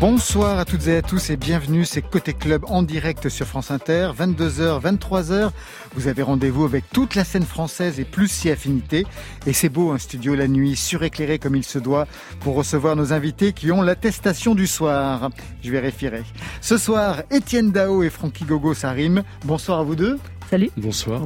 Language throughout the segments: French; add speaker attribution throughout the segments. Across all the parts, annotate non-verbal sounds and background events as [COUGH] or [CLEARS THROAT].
Speaker 1: Bonsoir à toutes et à tous et bienvenue, c'est Côté Club en direct sur France Inter, 22h, 23h. Vous avez rendez-vous avec toute la scène française et plus si affinité. Et c'est beau, un studio la nuit, suréclairé comme il se doit, pour recevoir nos invités qui ont l'attestation du soir. Je vérifierai. Ce soir, Étienne Dao et Francky Gogo, ça rime. Bonsoir à vous deux.
Speaker 2: Salut.
Speaker 3: Bonsoir.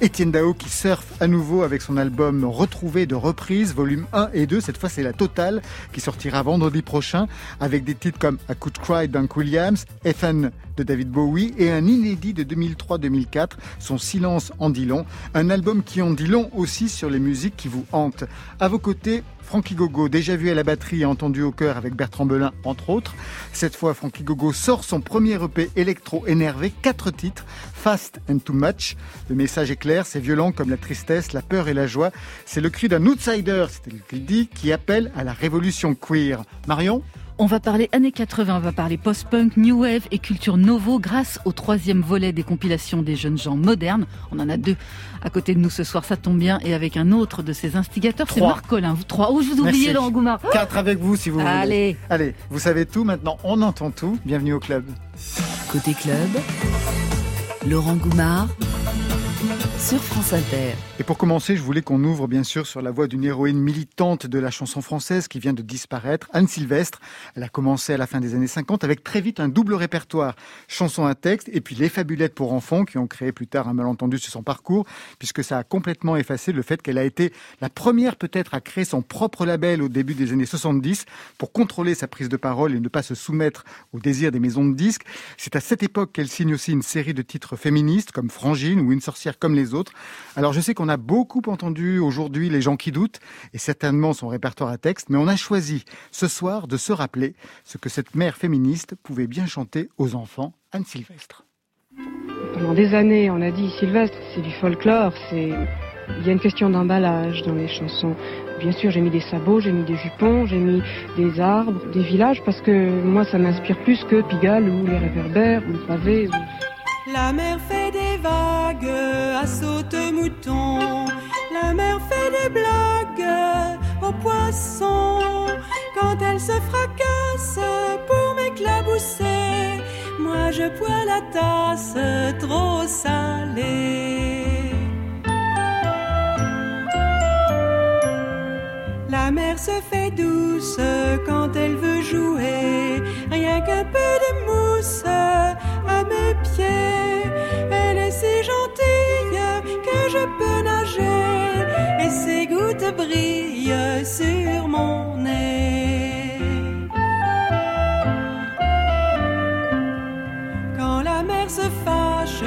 Speaker 1: Étienne Dao qui surfe à nouveau avec son album Retrouvé de reprise, volume 1 et 2. Cette fois, c'est la totale qui sortira vendredi prochain avec des titres comme A Could Cry d'Unk Williams, FN de David Bowie et un inédit de 2003-2004, Son silence en dit long. Un album qui en dit long aussi sur les musiques qui vous hantent. À vos côtés, Frankie Gogo, déjà vu à la batterie et entendu au cœur avec Bertrand Belin, entre autres. Cette fois, Frankie Gogo sort son premier EP électro-énervé, quatre titres, Fast and Too Much. Le message est clair, c'est violent comme la tristesse, la peur et la joie. C'est le cri d'un outsider, c'était ce qu'il dit, qui appelle à la révolution queer. Marion
Speaker 2: on va parler années 80, on va parler post-punk, new wave et culture novo grâce au troisième volet des compilations des jeunes gens modernes. On en a deux à côté de nous ce soir, ça tombe bien, et avec un autre de ses instigateurs, c'est Marc Collin. Vous trois. Oh, je vous oubliais, Laurent Goumard.
Speaker 1: Quatre avec vous, si vous voulez.
Speaker 2: Allez.
Speaker 1: Allez, vous savez tout maintenant, on entend tout. Bienvenue au club.
Speaker 4: Côté club, Laurent Goumard sur France Inter.
Speaker 1: Et pour commencer, je voulais qu'on ouvre bien sûr sur la voix d'une héroïne militante de la chanson française qui vient de disparaître, Anne Sylvestre. Elle a commencé à la fin des années 50 avec très vite un double répertoire, chanson à texte et puis les fabulettes pour enfants qui ont créé plus tard un malentendu sur son parcours puisque ça a complètement effacé le fait qu'elle a été la première peut-être à créer son propre label au début des années 70 pour contrôler sa prise de parole et ne pas se soumettre aux désirs des maisons de disques. C'est à cette époque qu'elle signe aussi une série de titres féministes comme Frangine ou Une sorcière comme les autres. Alors je sais qu'on a beaucoup entendu aujourd'hui les gens qui doutent, et certainement son répertoire à texte, mais on a choisi ce soir de se rappeler ce que cette mère féministe pouvait bien chanter aux enfants, Anne Sylvestre.
Speaker 5: Pendant des années, on a dit Sylvestre, c'est du folklore, c'est il y a une question d'emballage dans les chansons. Bien sûr, j'ai mis des sabots, j'ai mis des jupons, j'ai mis des arbres, des villages, parce que moi, ça m'inspire plus que Pigalle ou les réverbères ou le pavé.
Speaker 6: La mer fait des vagues à saute-mouton. La mer fait des blagues aux poissons. Quand elle se fracasse pour m'éclabousser, moi je bois la tasse trop salée. La mer se fait douce quand elle veut jouer, qu'un peu de mousse à mes pieds. Elle est si gentille que je peux nager et ses gouttes brillent sur mon nez. Quand la mer se fâche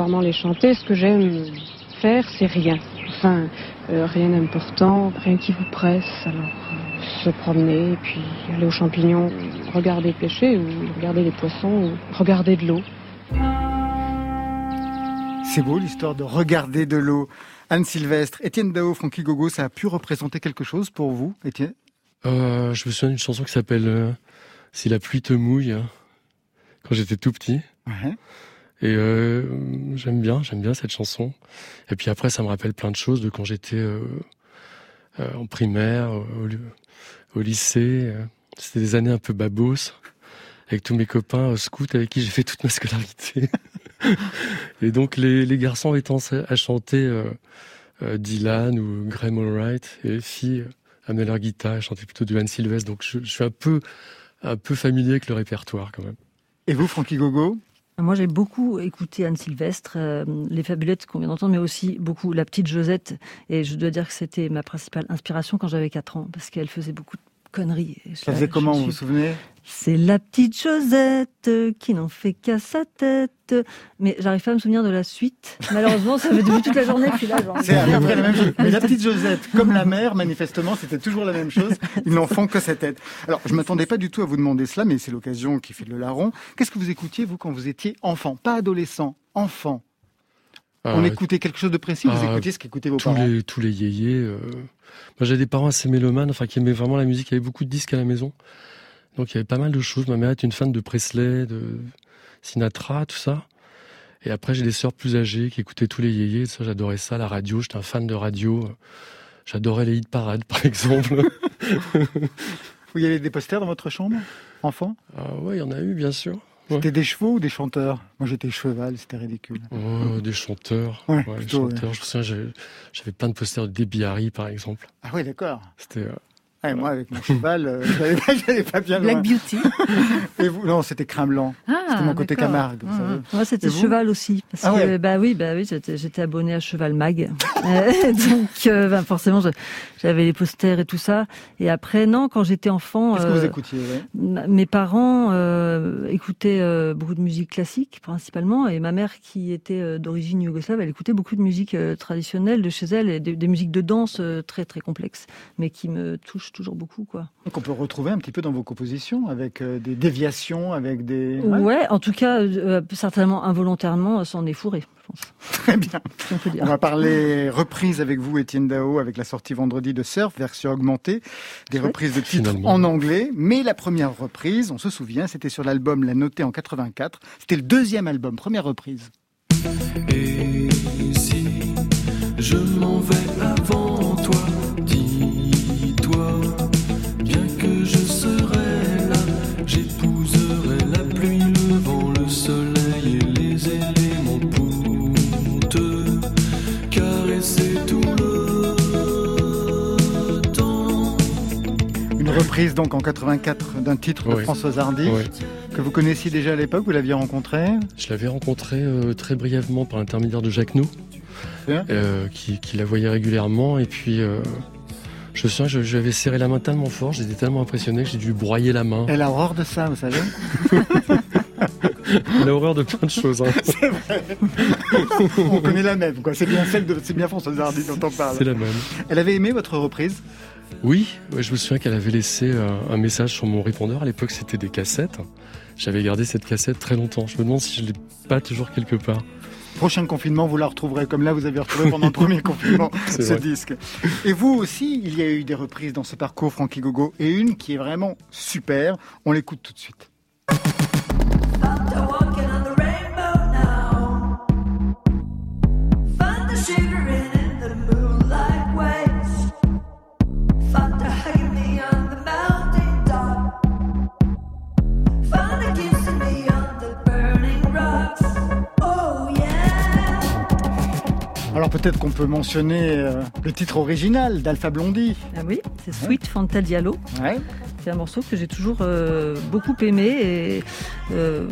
Speaker 5: accessoirement les chanter, ce que j'aime faire, c'est rien. Enfin, euh, rien d'important, rien qui vous presse. Alors, euh, se promener, puis aller aux champignons, regarder pêcher, ou regarder les poissons, ou regarder de l'eau.
Speaker 1: C'est beau l'histoire de regarder de l'eau. Anne Sylvestre, Étienne Dao, Francky Gogo, ça a pu représenter quelque chose pour vous, Étienne?
Speaker 3: Euh, je me souviens d'une chanson qui s'appelle euh, Si la pluie te mouille, hein, quand j'étais tout petit.
Speaker 1: Ouais.
Speaker 3: Et euh, j'aime bien, j'aime bien cette chanson. Et puis après, ça me rappelle plein de choses de quand j'étais euh, euh, en primaire, au, lycée. euh. C'était des années un peu babos, avec tous mes copains au scout avec qui j'ai fait toute ma scolarité. [LAUGHS] Et donc les, les garçons étant à chanter euh, Dylan ou Graham Allwright, et les filles amenaient leur guitare, elles chantaient plutôt du Anne Sylvestre. Donc je, je suis un peu, un peu familier avec le répertoire quand même.
Speaker 1: Et vous, Francky Gogo?
Speaker 7: Moi, j'ai beaucoup écouté Anne Sylvestre, euh, Les Fabulettes qu'on vient d'entendre, mais aussi beaucoup La Petite Josette. Et je dois dire que c'était ma principale inspiration quand j'avais 4 ans, parce qu'elle faisait beaucoup de conneries.
Speaker 1: Ça faisait comment, vous vous souvenez?
Speaker 7: C'est la petite Josette qui n'en fait qu'à sa tête. Mais j'arrive pas à me souvenir de la suite. Malheureusement, ça fait depuis toute la journée. Puis là,
Speaker 1: c'est à peu près la même chose. Mais la [LAUGHS] petite Josette, comme la mère, manifestement, c'était toujours la même chose. Ils n'en font que sa tête. Alors, je m'attendais pas du tout à vous demander cela, mais c'est l'occasion qui fait le larron. Qu'est-ce que vous écoutiez, vous, quand vous étiez enfant? Pas adolescent, enfant. On euh, écoutait quelque chose de précis Vous euh, écoutiez ce qu'écoutaient vos
Speaker 3: tous
Speaker 1: parents?
Speaker 3: les, Tous les yéyés. Euh, moi, j'avais des parents assez mélomanes, enfin, qui aimaient vraiment la musique. Il y avait beaucoup de disques à la maison. Donc, il y avait pas mal de choses. Ma mère était une fan de Presley, de Sinatra, tout ça. Et après, j'ai des sœurs plus âgées qui écoutaient tous les yéyés. Ça, j'adorais ça, la radio. J'étais un fan de radio. J'adorais les hit parades, par exemple. [LAUGHS]
Speaker 1: Vous y avait des posters dans votre chambre, enfant?
Speaker 3: Ah, Ouais, il y en a eu, bien sûr.
Speaker 1: C'était des chevaux ou des chanteurs? Moi j'étais cheval, c'était ridicule.
Speaker 3: Oh, des chanteurs. Ouais, chanteurs. Je me souviens, j'avais plein de posters de Debbie Harry par exemple.
Speaker 1: Ah oui, d'accord.
Speaker 3: C'était. Euh,
Speaker 1: moi, avec mon cheval, euh, [LAUGHS] j'allais pas, bien
Speaker 2: Black Beauty.
Speaker 1: Et vous, non, c'était Crin Blanc. Ah, c'était mon côté Camargue.
Speaker 7: Moi, ah. c'était Cheval aussi. Parce ah que, bah oui, bah oui, j'étais abonné à Cheval Mag. [LAUGHS] Euh, donc, euh, bah, forcément, j'avais les posters et tout ça. Et après, non, quand j'étais enfant.
Speaker 1: Qu'est-ce que vous écoutiez
Speaker 7: Mes parents écoutaient beaucoup de musique classique, principalement. Et ma mère, qui était d'origine yougoslave, elle écoutait beaucoup de musique traditionnelle de chez elle, et des, des musiques de danse très, très complexes, mais qui me touchent toujours beaucoup. Quoi.
Speaker 1: Donc on peut retrouver un petit peu dans vos compositions, avec euh, des déviations, avec des...
Speaker 7: Ouais, en tout cas, euh, certainement involontairement, s'en est fourré, je pense. [LAUGHS]
Speaker 1: Très bien. On, va parler reprise avec vous, Étienne Dao, avec la sortie vendredi de Surf, version augmentée, des reprises de titres en anglais. Mais la première reprise, on se souvient, c'était sur l'album La Notée en 84. C'était le deuxième album, première reprise.
Speaker 8: Et si je m'en vais avant
Speaker 1: reprise donc en 84 d'un titre de François Hardy que vous connaissiez déjà à l'époque, vous l'aviez rencontré
Speaker 3: Je l'avais rencontré euh, très brièvement par l'intermédiaire de Jacques Nou, euh, qui, la voyait régulièrement et puis euh, je sens que j'avais serré la main tellement fort, j'étais tellement impressionné que j'ai dû broyer la main.
Speaker 1: Elle a horreur de ça, vous savez [LAUGHS]
Speaker 3: Elle a horreur de plein de choses. Hein.
Speaker 1: C'est vrai. on connaît la même, quoi. C'est bien celle de, c'est bien François Hardy dont on parle.
Speaker 3: C'est la même.
Speaker 1: Elle avait aimé votre reprise
Speaker 3: oui, je me souviens qu'elle avait laissé euh, un message sur mon répondeur. À l'époque, c'était des cassettes. J'avais gardé cette cassette très longtemps. Je me demande si je l'ai pas toujours quelque part.
Speaker 1: Prochain confinement, vous la retrouverez comme là, vous avez retrouvé pendant le [LAUGHS] premier confinement ce disque. Et vous aussi, il y a eu des reprises dans ce parcours, Frankie Gogo, et une qui est vraiment super. On l'écoute tout de suite. Alors peut-être qu'on peut mentionner euh, le titre original d'Alpha Blondie.
Speaker 7: Ah oui, c'est Sweet Fanta Diallo. C'est un morceau que j'ai toujours euh, beaucoup aimé euh,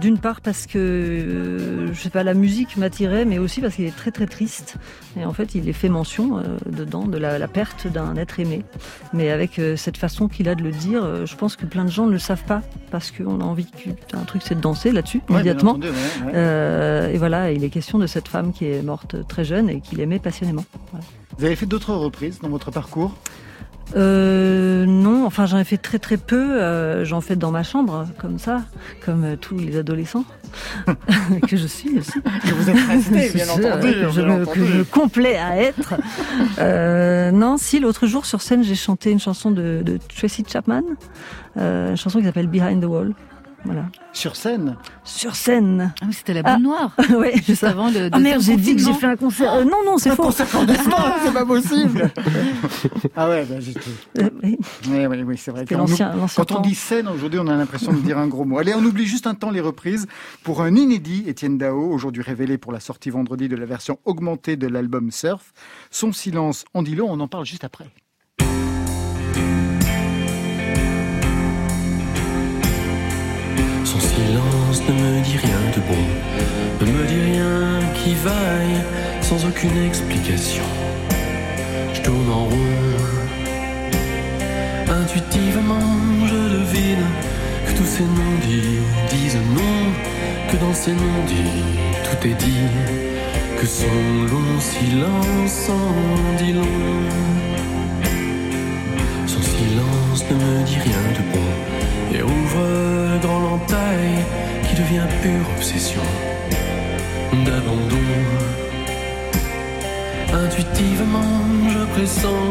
Speaker 7: d'une part parce que je sais pas la musique m'attirait, mais aussi parce qu'il est très très triste et en fait il est fait mention dedans de la, perte d'un être aimé. Mais avec cette façon qu'il a de le dire, je pense que plein de gens ne le savent pas parce qu'on a envie un truc c'est de danser là-dessus immédiatement. et voilà, il est question de cette femme qui est morte très jeune et qu'il aimait passionnément.
Speaker 1: Vous avez fait d'autres reprises dans votre parcours?
Speaker 7: Euh, non, enfin j'en ai fait très très peu. Euh, j'en fais dans ma chambre, comme ça, comme euh, tous les adolescents [LAUGHS] [LAUGHS] que je suis aussi.
Speaker 1: Que vous êtes resté, [LAUGHS] bien entendu.
Speaker 7: Que je, me, que je complais à être. Euh, non, si l'autre jour sur scène j'ai chanté une chanson de, de Tracy Chapman, euh, une chanson qui s'appelle Behind the Wall.
Speaker 1: Sur scène
Speaker 7: Sur scène.
Speaker 2: Ah oui, c'était la bonne noire. [LAUGHS]
Speaker 7: oui, juste avant le. Ah merde, j'ai dit que j'ai fait un concert. Euh, non, non, c'est faux.
Speaker 1: concert [LAUGHS] c'est pas possible. [LAUGHS] ah ouais, bah, j'étais. Euh, oui, oui, oui, c'est vrai. quand on dit scène, aujourd'hui, on a l'impression de dire un gros mot. Allez, on oublie juste un temps les reprises pour un inédit, Étienne Dao, aujourd'hui révélé pour la sortie vendredi de la version augmentée de l'album Surf. Son silence, on dit le, on en parle juste après.
Speaker 8: Silence ne me dit rien. vaille sans aucune explication. Je tourne en rond. Intuitivement, je devine que tous ces non-dits disent non, que dans ces non-dits tout est dit, que son long silence en dit long. Son silence ne me dit rien de bon qui devient pure obsession d'abandon. Intuitivement, je pressens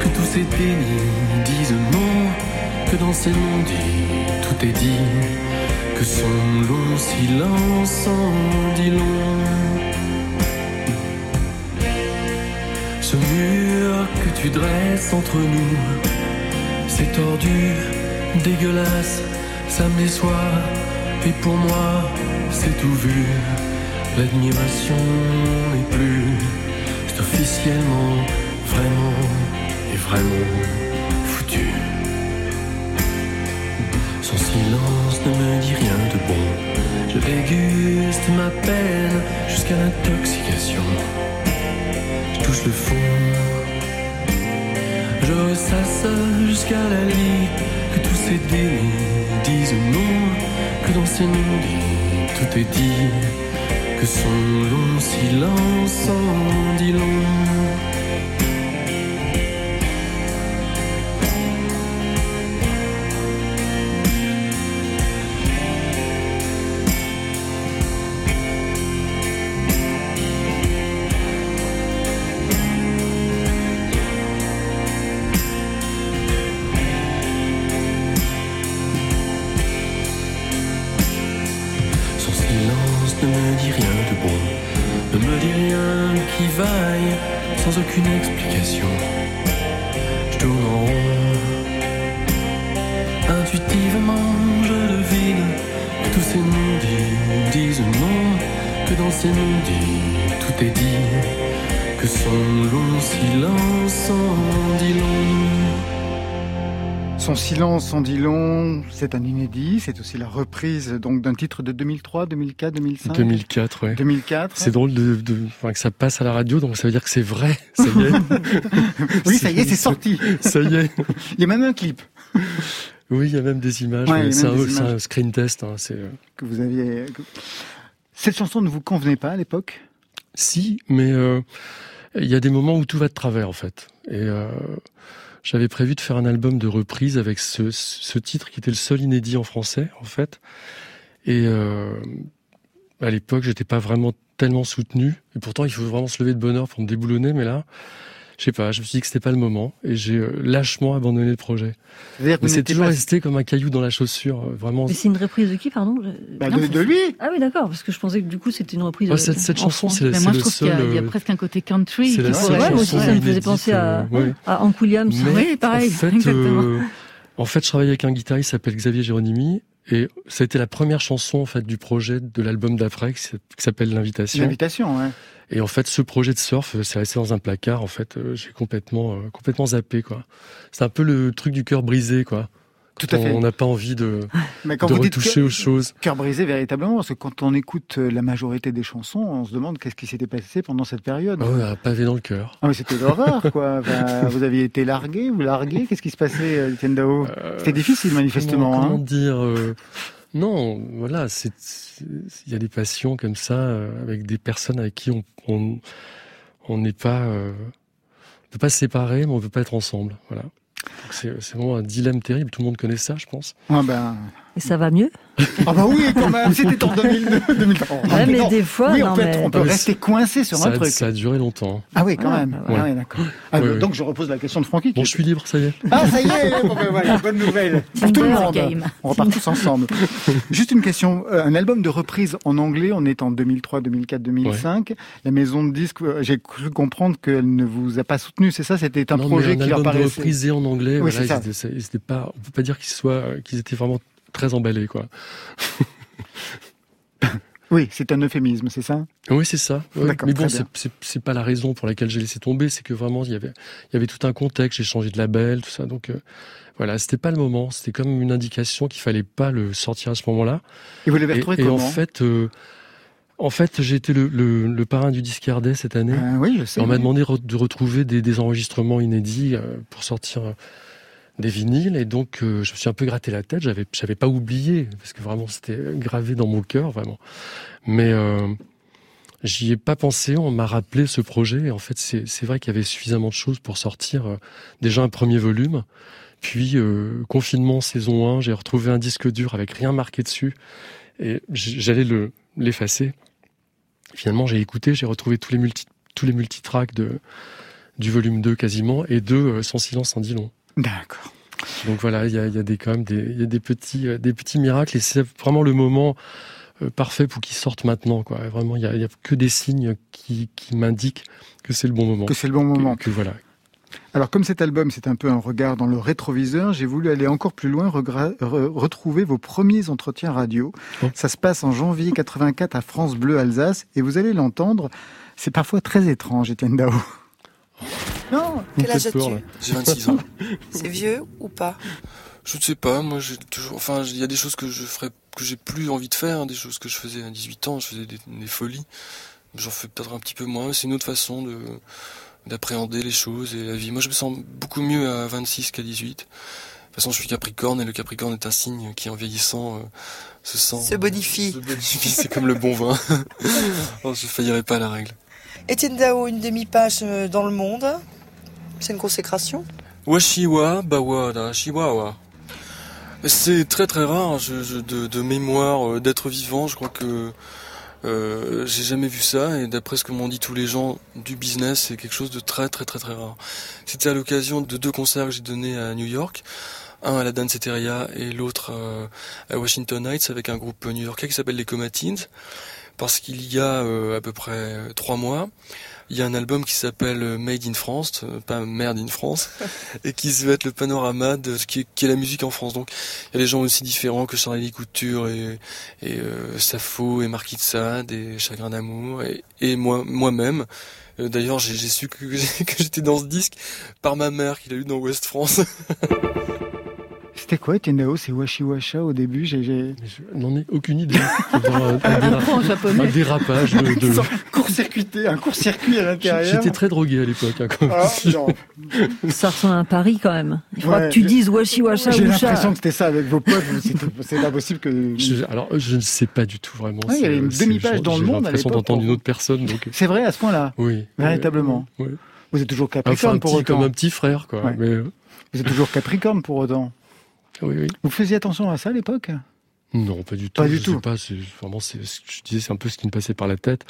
Speaker 8: que tous ces dénis disent non, que dans ces non-dits tout est dit, que son long silence en dit long. Ce mur que tu dresses entre nous, c'est tordu, dégueulasse, ça me déçoit, et pour moi, c'est tout vu. L'admiration n'est plus, c'est officiellement, vraiment, et vraiment foutu. Son silence ne me dit rien de bon. Je déguste ma peine jusqu'à l'intoxication. Je touche le fond. Je ressasse jusqu'à la lit que tous ces dénis disent non, que dans ces non-dits tout est dit, que son long silence en dit long. Ne me dit rien de bon, ne me dit rien qui vaille sans aucune explication. Je tourne en rond. Intuitivement, je devine que tous ces non-dits disent non, que dans ces non-dits tout est dit, que son long silence en dit long.
Speaker 1: Son silence en dit long, c'est un inédit, c'est aussi la reprise donc d'un titre de 2003, 2004, 2005
Speaker 3: 2004, ouais.
Speaker 1: 2004.
Speaker 3: C'est drôle de, de enfin, que ça passe à la radio, donc ça veut dire que c'est vrai. Ça y est. [LAUGHS]
Speaker 1: oui, ça y est, c'est sorti.
Speaker 3: ça y est.
Speaker 1: Il y a même un clip.
Speaker 3: Oui, il y a même des images.
Speaker 1: Ouais,
Speaker 3: c'est un, screen test. Hein, euh,
Speaker 1: Que vous aviez. Cette chanson ne vous convenait pas à l'époque?
Speaker 3: Si, mais euh, il y a des moments où tout va de travers en fait. Et euh, j'avais prévu de faire un album de reprise avec ce, titre qui était le seul inédit en français en fait. Et euh, à l'époque, j'étais pas vraiment tellement soutenu. Et pourtant, il faut vraiment se lever de bonne heure pour me déboulonner. Mais là, je sais pas, je me suis dit que c'était pas le moment. Et j'ai euh, lâchement abandonné le projet.
Speaker 1: C'est-à-dire que
Speaker 3: Mais c'est toujours
Speaker 1: pas-
Speaker 3: resté comme un caillou dans la chaussure. euh, Vraiment.
Speaker 7: Mais c'est une reprise de qui, pardon?
Speaker 1: Bah,
Speaker 7: Non,
Speaker 1: de, lui
Speaker 7: Ah oui, d'accord, parce que je pensais que du coup c'était une reprise.
Speaker 3: Ouais,
Speaker 7: euh,
Speaker 3: cette, cette chanson, c'est
Speaker 2: Mais
Speaker 3: c'est
Speaker 2: moi, je trouve qu'il y, a- il y a presque un côté country.
Speaker 3: c'est la seule
Speaker 7: Ouais, moi aussi,
Speaker 3: chanson
Speaker 7: ça me faisait penser à,
Speaker 3: euh, ouais.
Speaker 7: à Hank Williams.
Speaker 3: Mais
Speaker 2: Oui, pareil,
Speaker 3: En fait, [LAUGHS]
Speaker 2: exactement.
Speaker 3: euh, en fait, je travaillais avec un guitariste qui s'appelle Xavier Géronimi. Et ça a été la première chanson en fait du projet de l'album d'après qui s'appelle L'invitation.
Speaker 1: L'invitation, ouais.
Speaker 3: Et en fait, ce projet de surf, euh, c'est resté dans un placard. En fait, euh, j'ai complètement, euh, complètement zappé quoi. C'est un peu le truc du cœur brisé quoi.
Speaker 1: Tout
Speaker 3: Quand
Speaker 1: à fait.
Speaker 3: On n'a pas envie de, [LAUGHS]
Speaker 1: Mais quand
Speaker 3: de
Speaker 1: vous dites
Speaker 3: retoucher
Speaker 1: cœur-
Speaker 3: aux choses.
Speaker 1: cœur brisé véritablement, parce que quand on écoute euh, la majorité des chansons, on se demande qu'est-ce qui s'était passé pendant cette période.
Speaker 3: Ah ouais, un pavé dans le cœur.
Speaker 1: Ah c'était l'horreur, quoi. [LAUGHS] Enfin, vous aviez été largué ou largué Qu'est-ce qui se passait, euh, Étienne Dao
Speaker 3: Euh,
Speaker 1: C'était difficile, manifestement.
Speaker 3: Comment, comment
Speaker 1: hein.
Speaker 3: dire euh, Non, voilà, il y a des passions comme ça euh, avec des personnes avec qui on on on n'est pas euh, on peut pas se séparer, mais on peut pas être ensemble. Voilà. C'est vraiment un dilemme terrible. Tout le monde connaît ça, je pense.
Speaker 1: Ah ben,
Speaker 7: Et ça va mieux
Speaker 1: ah bah oui, quand même. C'était en 2002, 2003.
Speaker 7: Ouais, mais
Speaker 1: Non.
Speaker 7: des fois,
Speaker 1: oui,
Speaker 7: non,
Speaker 1: on peut,
Speaker 7: mais...
Speaker 1: être- on peut
Speaker 3: Ah, mais
Speaker 1: rester coincé sur
Speaker 3: ça,
Speaker 1: un
Speaker 3: a,
Speaker 1: truc.
Speaker 3: ça a duré longtemps.
Speaker 1: Ah oui, quand
Speaker 7: Ah,
Speaker 1: même.
Speaker 7: bah
Speaker 1: Ah oui, d'accord. Ah. Donc je repose la question de Francky.
Speaker 3: Bon, je suis libre, ça y est.
Speaker 1: Ah, ça y est, bon, ben voilà, bonne nouvelle. [LAUGHS] Pour tout le monde.
Speaker 2: game.
Speaker 1: On repart tous ensemble. [LAUGHS] Juste une question. euh, Un album de reprise en anglais, on est en 2003, 2004, 2005. La maison de disques, euh, j'ai cru comprendre qu'elle ne vous a pas soutenu, c'est ça? C'était un
Speaker 3: Non,
Speaker 1: projet
Speaker 3: mais un
Speaker 1: qui leur
Speaker 3: album de
Speaker 1: paraissait...
Speaker 3: reprise en anglais.
Speaker 1: Oui,
Speaker 3: voilà,
Speaker 1: c'est ça.
Speaker 3: ils étaient, ils étaient pas. On peut pas dire qu'ils soient, qu'ils étaient vraiment très emballés, quoi. [LAUGHS]
Speaker 1: Oui, c'est un euphémisme, c'est ça?
Speaker 3: Oui, c'est ça. ouais. Mais bon, c'est pas la raison pour laquelle j'ai laissé tomber. C'est que vraiment, il y avait, il y avait tout un contexte. J'ai changé de label, tout ça. Donc, euh, voilà, c'était pas le moment. C'était comme une indication qu'il fallait pas le sortir à ce moment-là.
Speaker 1: Et vous l'avez
Speaker 3: Et,
Speaker 1: retrouvé
Speaker 3: et
Speaker 1: comment
Speaker 3: en fait, euh, En fait, j'ai été le, le, parrain du Discardet cette année.
Speaker 1: Euh, oui, je sais.
Speaker 3: On m'a demandé de retrouver des, des enregistrements inédits euh, pour sortir des vinyles et donc je me suis un peu gratté la tête. J'avais, j'avais pas oublié parce que vraiment c'était gravé dans mon cœur vraiment. Mais j'y ai pas pensé. On m'a rappelé ce projet et en fait c'est, vrai qu'il y avait suffisamment de choses pour sortir déjà un premier volume. Puis confinement saison 1, j'ai retrouvé un disque dur avec rien marqué dessus et j'allais le l'effacer. Finalement, j'ai écouté, j'ai retrouvé tous les multi tous les multitracks de du volume 2 quasiment et deux euh, sans silence en dit long.
Speaker 1: D'accord.
Speaker 3: Donc voilà, il y a, y a, des quand même des, y a des petits euh, des petits miracles et c'est vraiment le moment euh, parfait pour qu'ils sortent maintenant quoi. Vraiment, il y a, que des signes qui, qui m'indiquent que c'est le bon moment.
Speaker 1: Que c'est le bon moment.
Speaker 3: Que, voilà.
Speaker 1: Alors comme cet album, c'est un peu un regard dans le rétroviseur, j'ai voulu aller encore plus loin, retrouver vos premiers entretiens radio. Oh. Ça se passe en janvier 84 à France Bleu Alsace et vous allez l'entendre, c'est parfois très étrange, Etienne Dao.
Speaker 9: Non, quel âge as-tu
Speaker 10: J'ai 26 ans. [LAUGHS]
Speaker 9: C'est vieux ou pas?
Speaker 10: Je ne sais pas, moi j'ai toujours enfin il y a des choses que je ferais que j'ai plus envie de faire, des choses que je faisais à 18 ans, je faisais des, des folies. J'en fais peut-être un petit peu moins, c'est une autre façon de d'appréhender les choses et la vie. Moi, je me sens beaucoup mieux à 26 qu'à 18. De toute façon, je suis Capricorne et le Capricorne est un signe qui, en vieillissant, euh, se sent.
Speaker 9: Se bonifie.
Speaker 10: Se bonifie, c'est comme le bon vin. [LAUGHS] oh, je faillirais pas à la règle.
Speaker 9: Étienne Dao, une demi-page euh, dans le monde. C'est une consécration
Speaker 10: Washiwa, Bawada, Chihuahua. C'est très très rare de, mémoire, euh, d'être vivant. Je crois que euh, j'ai jamais vu ça et d'après ce que m'ont dit tous les gens du business, c'est quelque chose de très très très très rare. C'était à l'occasion de deux concerts que j'ai donnés à New York, un à la Danceteria et l'autre à Washington Heights avec un groupe new-yorkais qui s'appelle les Comatines, parce qu'il y a euh, à peu près trois mois, il y a un album qui s'appelle euh, Made in France, euh, pas Merde in France, [LAUGHS] et qui se veut être le panorama de ce qui est, la musique en France. Donc il y a des gens aussi différents que Charlie Couture et, et euh, Safo et Marquis de Sade et Chagrin d'amour et, et moi moi-même. D'ailleurs, j'ai su que, [LAUGHS] que j'étais dans ce disque par ma mère qui l'a lu dans Ouest France. [LAUGHS]
Speaker 1: C'était quoi Tenao? C'est Washi Washa au début j'ai, Je
Speaker 3: n'en ai aucune idée. un, un, dérapage de, de...
Speaker 1: court-circuité, un court-circuit à l'intérieur.
Speaker 3: J'étais très drogué à l'époque. Hein,
Speaker 7: ah, Ça ressemble à un pari quand même. Il faudra que tu dises Washi Washa
Speaker 1: J'ai l'impression que c'était ça avec vos potes. C'est pas possible que.
Speaker 3: Je, alors je ne sais pas du tout vraiment.
Speaker 1: il y avait une demi-page dans le monde. J'ai
Speaker 3: l'impression d'entendre une autre personne. Donc...
Speaker 1: C'est vrai à ce point-là?
Speaker 3: Oui.
Speaker 1: Véritablement.
Speaker 3: Oui.
Speaker 1: Vous êtes toujours Capricorne pour autant.
Speaker 3: Comme un petit frère, quoi. Mais...
Speaker 1: Vous êtes toujours Capricorne pour autant. Vous faisiez attention à ça à l'époque?
Speaker 3: Non, pas du tout.
Speaker 1: Pas du tout.
Speaker 3: pas, vraiment, ce que je disais, c'est un peu ce qui me passait par la tête.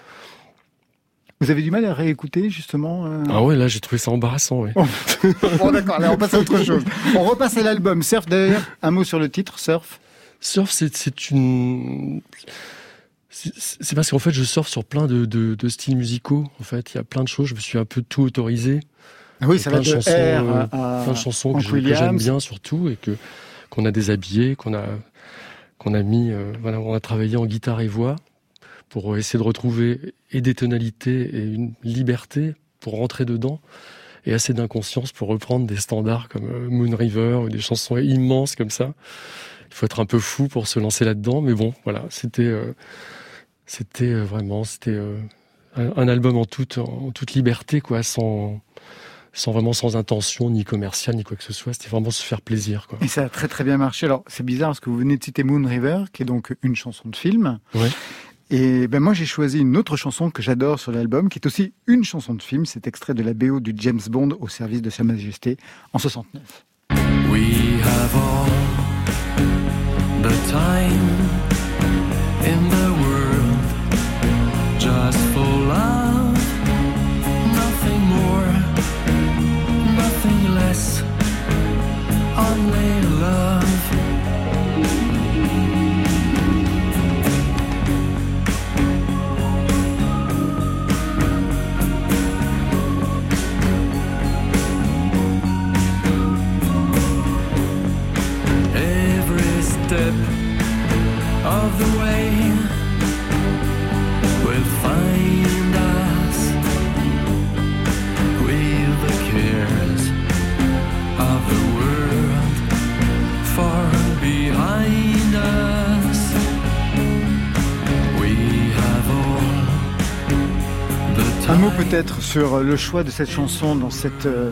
Speaker 1: Vous avez du mal à réécouter justement euh?
Speaker 3: Ah ouais, là j'ai trouvé ça embarrassant. Oui. [LAUGHS]
Speaker 1: bon d'accord, là on passe à autre chose. On repasse à l'album Surf d'ailleurs. Un mot sur le titre, Surf.
Speaker 3: Surf, c'est une c'est parce qu'en fait je surfe sur plein de, de, styles musicaux. En fait, il y a plein de choses. Je me suis un peu tout autorisé.
Speaker 1: Ah oui, ça va de chansons, R
Speaker 3: à, plein de chansons que j'aime bien surtout et que qu'on a déshabillé, qu'on a a mis, euh, voilà, on a travaillé en guitare et voix pour essayer de retrouver et des tonalités et une liberté pour rentrer dedans et assez d'inconscience pour reprendre des standards comme euh, Moon River ou des chansons immenses comme ça. Il faut être un peu fou pour se lancer là-dedans, mais bon, voilà, c'était euh, vraiment c'était un, album en toute en toute liberté quoi, sans sans vraiment sans intention ni commerciale ni quoi que ce soit. C'était vraiment se faire plaisir. Quoi.
Speaker 1: Et ça a très très bien marché. Alors c'est bizarre parce que vous venez de citer Moon River, qui est donc une chanson de film.
Speaker 3: Ouais.
Speaker 1: Et ben moi j'ai choisi une autre chanson que j'adore sur l'album, qui est aussi une chanson de film. C'est extrait de la BO du James Bond au service de Sa Majesté en 69. We have all the time peut-être sur le choix de cette chanson dans cet euh,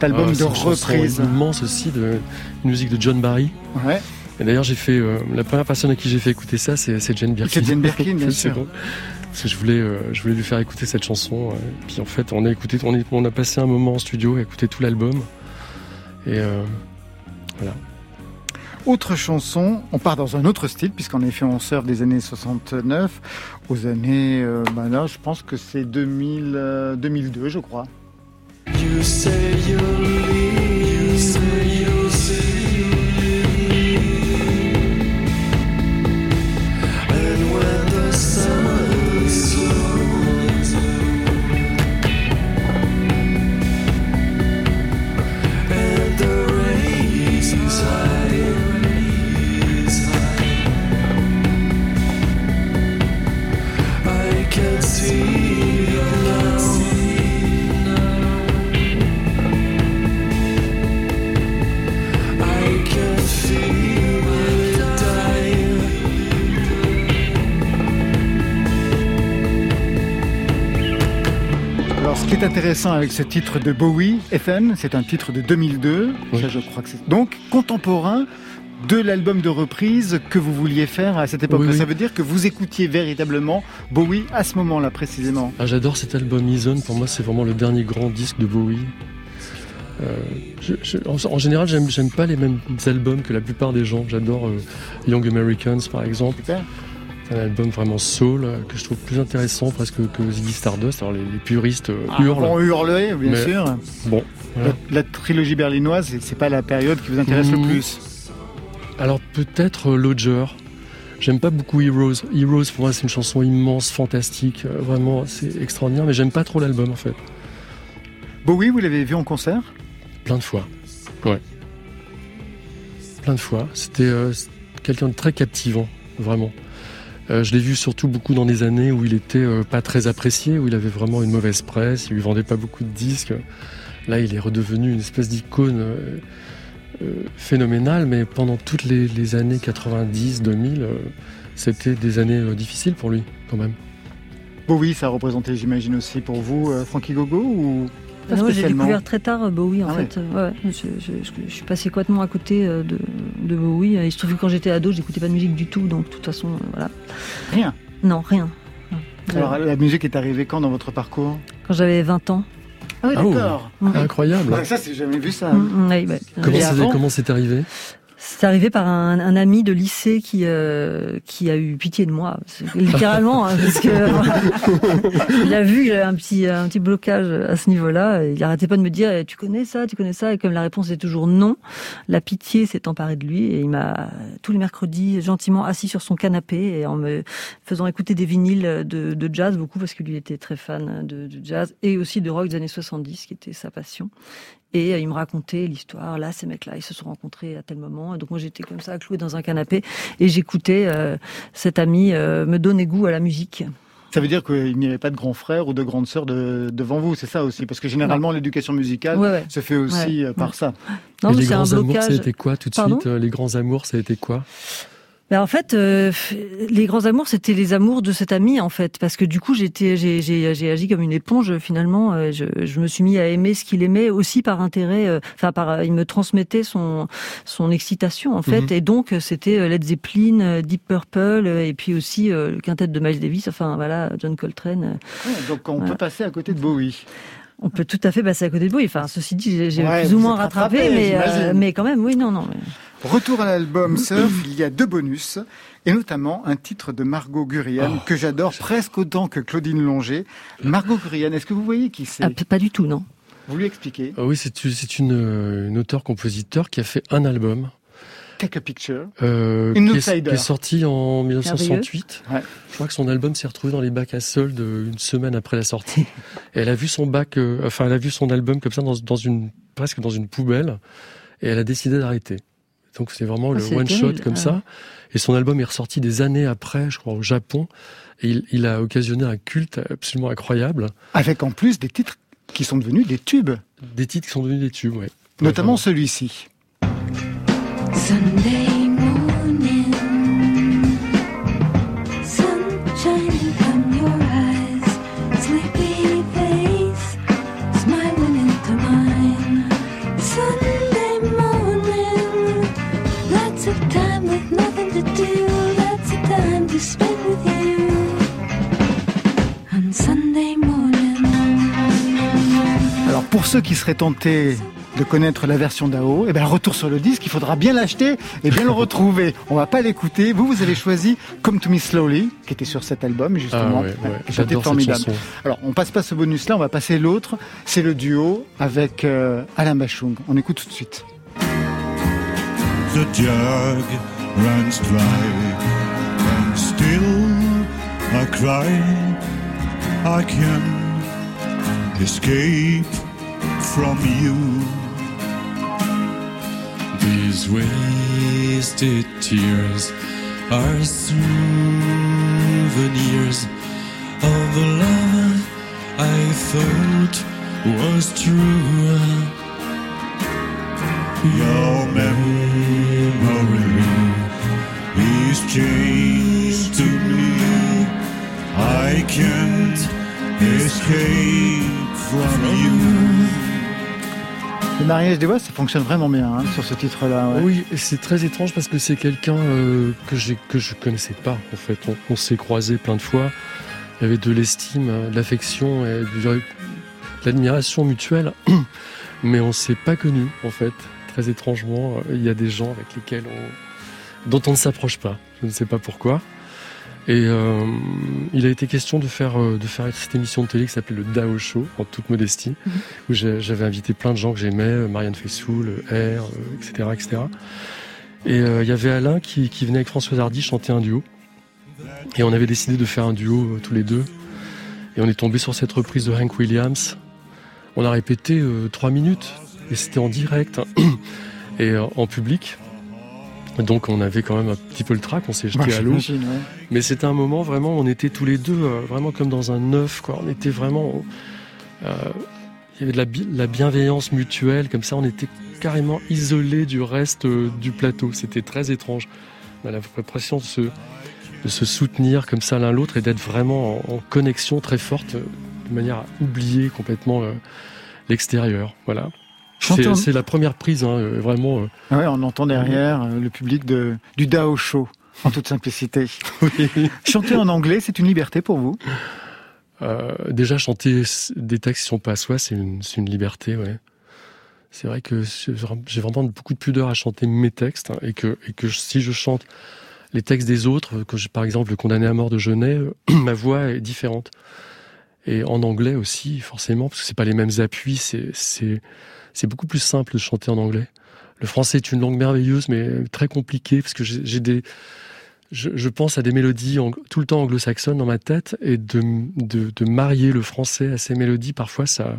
Speaker 1: album
Speaker 3: Ah,
Speaker 1: de reprise.
Speaker 3: immense aussi de musique de John Barry.
Speaker 1: Ouais.
Speaker 3: Et d'ailleurs, j'ai fait euh, la première personne à qui j'ai fait écouter ça, c'est Jane Birkin.
Speaker 1: C'est Jane Birkin, [LAUGHS] bien
Speaker 3: C'est
Speaker 1: sûr.
Speaker 3: bon. Parce que je voulais, euh, je voulais lui faire écouter cette chanson. euh, puis en fait, on a écouté, on, est- on a passé un moment en studio à écouter tout l'album. Et euh, voilà.
Speaker 1: Autre chanson, on part dans un autre style, puisqu'en effet on surfe des années 69 aux années, euh, bah là je pense que c'est 2000, euh, 2002 je crois. Intéressant avec ce titre de Bowie, FN, c'est un titre de 2002,
Speaker 3: Oui.
Speaker 1: ça je crois que c'est donc contemporain de l'album de reprise que vous vouliez faire à cette époque.
Speaker 3: Oui, oui.
Speaker 1: Ça veut dire que vous écoutiez véritablement Bowie à ce moment-là précisément.
Speaker 3: Ah, J'adore cet album Ison. Pour moi, c'est vraiment le dernier grand disque de Bowie. Euh, je- je- en, en général, j'aime j'aime pas les mêmes albums que la plupart des gens. J'adore euh, Young Americans, par exemple.
Speaker 1: Super.
Speaker 3: C'est un album vraiment soul euh, que je trouve plus intéressant presque que Ziggy Stardust. Alors les, les puristes euh,
Speaker 1: Ah,
Speaker 3: hurlent.
Speaker 1: On hurlait, bien
Speaker 3: Mais-
Speaker 1: sûr.
Speaker 3: Bon, voilà.
Speaker 1: La, la trilogie berlinoise, c'est- pas la période qui vous intéresse le
Speaker 3: Mmh.
Speaker 1: plus.
Speaker 3: Alors peut-être euh, Lodger. J'aime pas beaucoup Heroes. Heroes pour moi c'est une chanson immense, fantastique, vraiment c'est extraordinaire, mais j'aime pas trop l'album en fait.
Speaker 1: Bowie, vous l'avez vu en concert?
Speaker 3: Plein de fois. Ouais. Plein de fois. C'était euh, quelqu'un de très captivant, vraiment. Euh, je l'ai vu surtout beaucoup dans des années où il était euh, pas très apprécié, où il avait vraiment une mauvaise presse, il lui vendait pas beaucoup de disques. Là, il est redevenu une espèce d'icône euh, phénoménale, mais pendant toutes les, années 90, 2000, euh, c'était des années difficiles pour lui, quand même.
Speaker 1: Bowie, ça représentait, j'imagine aussi pour vous, Frankie Gogo ou pas
Speaker 7: Non, j'ai découvert très tard euh, Bowie en
Speaker 1: Ah
Speaker 7: fait. Euh, ouais, je, je- je- je suis passé complètement à côté euh, de, de Bowie. Il se trouve que quand j'étais ado, j'écoutais pas de musique du tout, donc de toute façon, euh, voilà.
Speaker 1: Rien.
Speaker 7: Non, rien.
Speaker 1: Alors la musique est arrivée quand dans votre parcours?
Speaker 7: Quand j'avais 20 ans.
Speaker 1: Ah oui,
Speaker 3: Ah, oh.
Speaker 1: d'accord.
Speaker 3: Incroyable.
Speaker 1: Ouais, ça, c'est jamais vu ça.
Speaker 7: Mm, mm,
Speaker 1: avant
Speaker 3: comment c'est arrivé?
Speaker 7: C'est arrivé par un, un ami de lycée qui euh, qui a eu pitié de moi, littéralement, hein, parce que il a vu j'avais un petit un petit blocage à ce niveau-là. Il arrêtait pas de me dire eh, tu connais ça, tu connais ça, et comme la réponse est toujours non, la pitié s'est emparée de lui et il m'a tous les mercredis gentiment assis sur son canapé et en me faisant écouter des vinyles de, de jazz beaucoup parce que lui était très fan de, de jazz et aussi de rock des années 70 qui était sa passion. Et euh, il me racontait l'histoire. Là, ces mecs-là, ils se sont rencontrés à tel moment. Et donc moi, j'étais comme ça, clouée dans un canapé, et j'écoutais euh, cet ami euh, me donner goût à la musique.
Speaker 1: Ça veut dire qu'il n'y avait pas de grand frère ou de grande sœur de- devant vous, c'est ça aussi? Parce que généralement, l'éducation musicale
Speaker 7: Ouais, ouais.
Speaker 1: se fait aussi
Speaker 7: Ouais,
Speaker 1: par
Speaker 7: ouais.
Speaker 1: ça.
Speaker 7: Non,
Speaker 3: Et
Speaker 7: mais
Speaker 3: les
Speaker 7: c'est un
Speaker 3: grands amours, ça a été quoi tout de
Speaker 7: Pardon?
Speaker 3: suite euh, Les grands amours, ça a été quoi?
Speaker 7: Ben, en fait, euh, les grands amours, c'était les amours de cet ami, en fait, parce que du coup, j'étais, j'ai, j'ai, j'ai agi comme une éponge. Finalement, euh, je, je me suis mis à aimer ce qu'il aimait aussi par intérêt. euh, Enfin, par, euh, il me transmettait son son excitation, en fait,
Speaker 3: Mhm.
Speaker 7: et donc c'était Led Zeppelin, Deep Purple, et puis aussi euh, le quintet de Miles Davis. Enfin, voilà, John Coltrane.
Speaker 1: Ouais, donc on peut passer à côté de Bowie.
Speaker 7: On peut tout à fait passer à côté de Bowie. Enfin, ceci dit, j'ai, j'ai
Speaker 1: Ouais,
Speaker 7: plus ou moins rattrapé,
Speaker 1: rattrapé,
Speaker 7: mais euh, mais quand même, oui, non, non. mais-
Speaker 1: Retour à l'album Surf, il y a deux bonus, et notamment un titre de Margot Gurian
Speaker 3: Oh,
Speaker 1: que j'adore presque autant que Claudine Longer. Margot Gurian, est-ce que vous voyez qui c'est?
Speaker 7: Ah, pas du tout, non.
Speaker 1: Vous lui expliquez
Speaker 3: Ah Oui, c'est une, c'est une, euh, une auteure-compositeur qui a fait un album
Speaker 1: Take a picture.
Speaker 3: euh,
Speaker 1: Une
Speaker 3: qui, est,
Speaker 1: outsider.
Speaker 3: qui est sorti en 1968.
Speaker 1: Ouais.
Speaker 3: Je crois que son album s'est retrouvé dans les bacs à soldes euh, une semaine après la sortie. [LAUGHS] et elle a vu son bac, euh, enfin, elle a vu son album comme ça dans, dans une presque dans une poubelle, et elle a décidé d'arrêter. Donc c'est vraiment
Speaker 7: Ah,
Speaker 3: le
Speaker 7: c'est
Speaker 3: one
Speaker 7: terrible,
Speaker 3: shot comme
Speaker 7: ah.
Speaker 3: ça. Et son album est ressorti des années après, je crois, au Japon. Et il, il a occasionné un culte absolument incroyable.
Speaker 1: Avec en plus des titres qui sont devenus des tubes,
Speaker 3: Des titres qui sont devenus des tubes, ouais.
Speaker 1: notamment
Speaker 3: Ouais,
Speaker 1: celui-ci.
Speaker 11: Sunday
Speaker 1: ceux qui seraient tentés de connaître la version d'Ao, eh ben retour sur le disque, il faudra bien l'acheter et bien le [LAUGHS] retrouver. On va pas l'écouter. Vous, vous avez choisi Come to Me Slowly, qui était sur cet album justement.
Speaker 3: Ah ouais, J'adore formidable.
Speaker 1: Alors, on passe pas ce bonus-là, on va passer l'autre. C'est le duo avec euh, Alain Bachung. On écoute tout de suite. The jug runs dry and still I cry. I can escape from you. These wasted tears are souvenirs of the love I thought was true. Your memory is changed to me. I can't escape from you. Mariage des voix, ça fonctionne vraiment bien hein, sur ce titre-là.
Speaker 3: Oui, c'est très étrange parce que c'est quelqu'un euh, que, que je connaissais pas. En fait, on, s'est croisés plein de fois. Il y avait de l'estime, euh, de l'affection et de l'admiration mutuelle, [CLEARS THROAT] mais on s'est pas connus en fait. Très étrangement, il y a des gens avec lesquels on, dont on ne s'approche pas. Je ne sais pas pourquoi. Et euh, il a été question de faire, euh, de faire cette émission de télé qui s'appelait le Dao Show, en toute modestie, mhm. où j'avais invité plein de gens que j'aimais, euh, Marianne Faissoul, R, etc., etc. Et il y avait Alain qui, qui venait avec François Hardy chanter un duo. Et on avait décidé de faire un duo tous les deux. Et on est tombé sur cette reprise de Hank Williams. On a répété trois minutes, et c'était en direct, et en public. Donc on avait quand même un petit peu le trac, on s'est jeté à l'eau. Mais c'était un moment vraiment, on était tous les deux euh, vraiment comme dans un œuf. Quoi. On était vraiment, euh, il y avait de la, bienveillance mutuelle, comme ça on était carrément isolés du reste euh, du plateau. C'était très étrange. On a l'impression de se, de se soutenir comme ça l'un l'autre et d'être vraiment en, connexion très forte, de manière à oublier complètement l'extérieur. Voilà. C'est la première prise, hein, euh, vraiment. Euh.
Speaker 1: Ah ouais, on entend derrière euh, le public de, du Dao Show, en toute simplicité. [LAUGHS] Chanter en anglais, c'est une liberté pour vous?
Speaker 3: Déjà, chanter des textes qui sont pas à soi, c'est une, une, liberté, ouais. C'est vrai que j'ai vraiment beaucoup de pudeur à chanter mes textes, hein, et, que, et que si je chante les textes des autres, que par exemple le condamné à mort de Genet, [CLEARS THROAT] ma voix est différente. Et en anglais aussi, forcément, parce que c'est pas les mêmes appuis, c'est beaucoup plus simple de chanter en anglais. Le français est une langue merveilleuse, mais très compliquée, parce que j'ai des... Je, pense à des mélodies tout le temps anglo-saxonnes dans ma tête, et de, de, marier le français à ces mélodies, parfois, ça,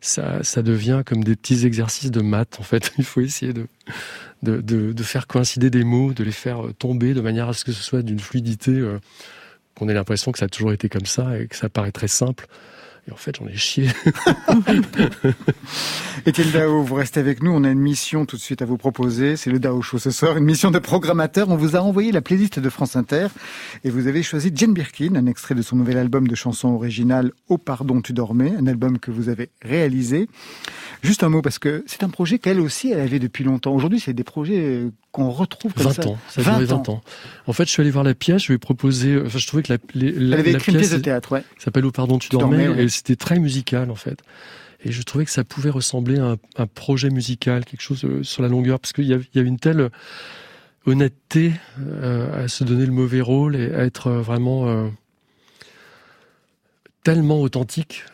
Speaker 3: ça, ça devient comme des petits exercices de maths, en fait. [LAUGHS] Il faut essayer de, de, de, faire coïncider des mots, de les faire tomber de manière à ce que ce soit d'une fluidité, euh, qu'on ait l'impression que ça a toujours été comme ça, et que ça paraît très simple. Et en fait, j'en ai chié. [LAUGHS]
Speaker 1: Étienne Dao, vous restez avec nous. On a une mission tout de suite à vous proposer. C'est le Dao Show ce soir, une mission de programmateur. On vous a envoyé la playlist de France Inter et vous avez choisi Jane Birkin, un extrait de son nouvel album de chansons originales Au pardon tu dormais, un album que vous avez réalisé. Juste un mot parce que c'est un projet qu'elle aussi elle avait depuis longtemps. Aujourd'hui, c'est des projets euh, qu'on retrouve comme
Speaker 3: 20 ça. ans, ça 20, 20 ans. En fait, je suis allé voir la pièce, je lui ai proposé, euh, enfin, je trouvais que la,
Speaker 1: Elle avait écrit une pièce de théâtre, ouais.
Speaker 3: s'appelle Au pardon tu, dormais, et c'était très musical, en fait. Et je trouvais que ça pouvait ressembler à un, projet musical, quelque chose euh, sur la longueur, parce qu'il y, y, a une telle honnêteté euh, à se donner le mauvais rôle et à être vraiment tellement authentique,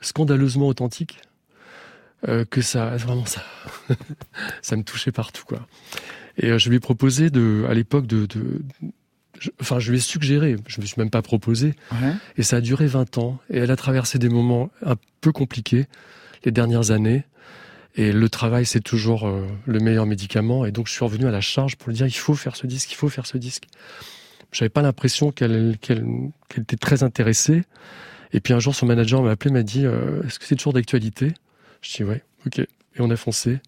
Speaker 3: scandaleusement authentique, que ça, vraiment ça, [LAUGHS] ça me touchait partout, quoi. Et euh, je lui ai proposé de, à l'époque de, enfin, je lui ai suggéré, je me suis même pas proposé. Ouais. Et ça a duré 20 ans. Et elle a traversé des moments un peu compliqués les dernières années. Et le travail, c'est toujours euh, le meilleur médicament. Et donc, je suis revenu à la charge pour lui dire, il faut faire ce disque, il faut faire ce disque. J'avais pas l'impression qu'elle était très intéressée. Et puis un jour, son manager m'a appelé, m'a dit, euh, est-ce que c'est toujours d'actualité? Je dis, ouais, ok. Et on a foncé.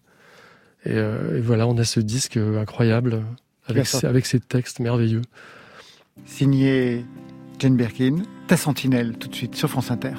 Speaker 3: Euh, et, voilà, on a ce disque incroyable avec, avec ces textes merveilleux.
Speaker 1: Signé Jane Birkin, Ta Sentinelle, tout de suite sur France Inter.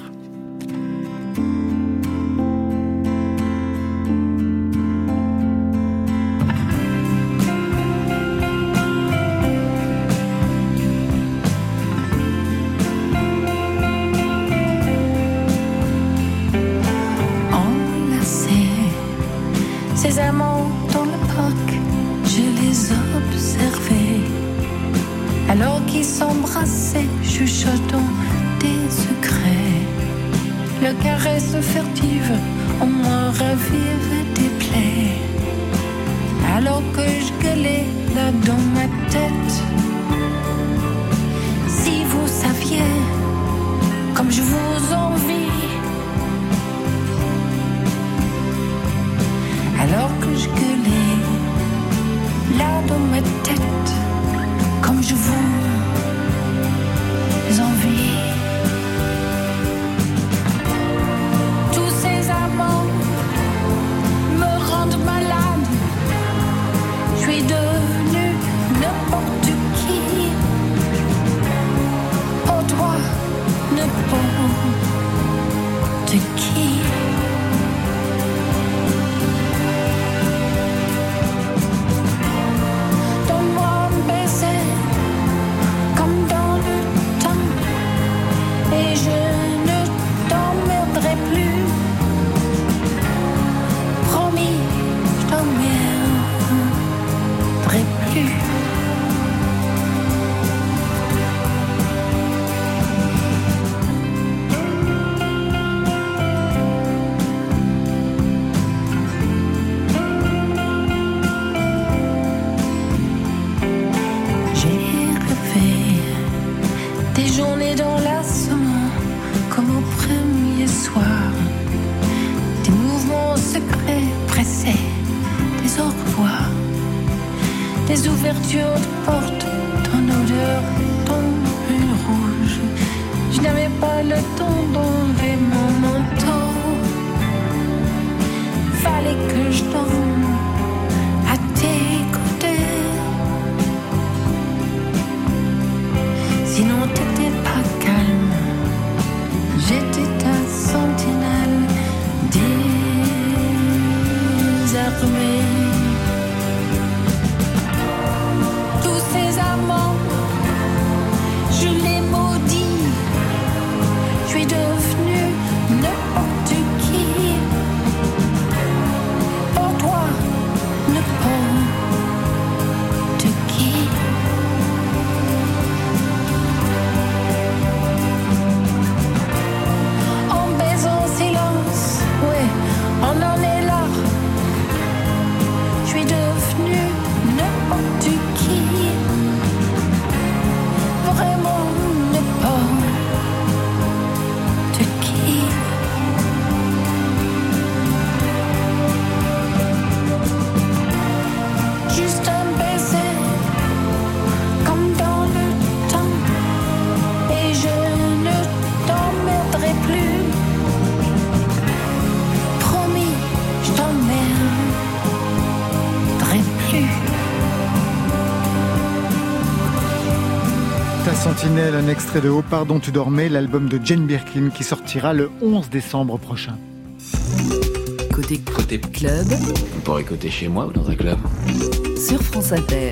Speaker 1: Extrait de Haut Pardon tu dormais, l'album de Jane Birkin qui sortira le 11 décembre prochain.
Speaker 4: Côté
Speaker 12: Côté
Speaker 4: club
Speaker 12: Vous pourrez côté chez moi ou dans un club?
Speaker 4: sur France Inter.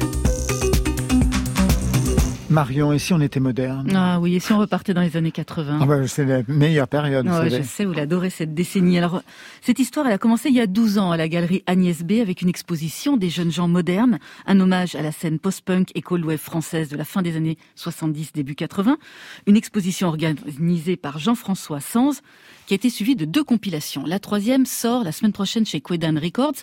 Speaker 1: Marion, et si on était moderne?
Speaker 2: Ah oui, et si on repartait dans les années 80
Speaker 1: Ah bah, C'est la meilleure période. vous
Speaker 2: Ouais, je sais, vous l'adorez cette décennie. Alors, cette histoire, elle a commencé il y a 12 ans à la galerie Agnès B avec une exposition des jeunes gens modernes, un hommage à la scène post-punk et cold wave française de la fin des années 70, début 80. Une exposition organisée par Jean-François Sanz qui a été suivie de deux compilations. La troisième sort la semaine prochaine chez Quedan Records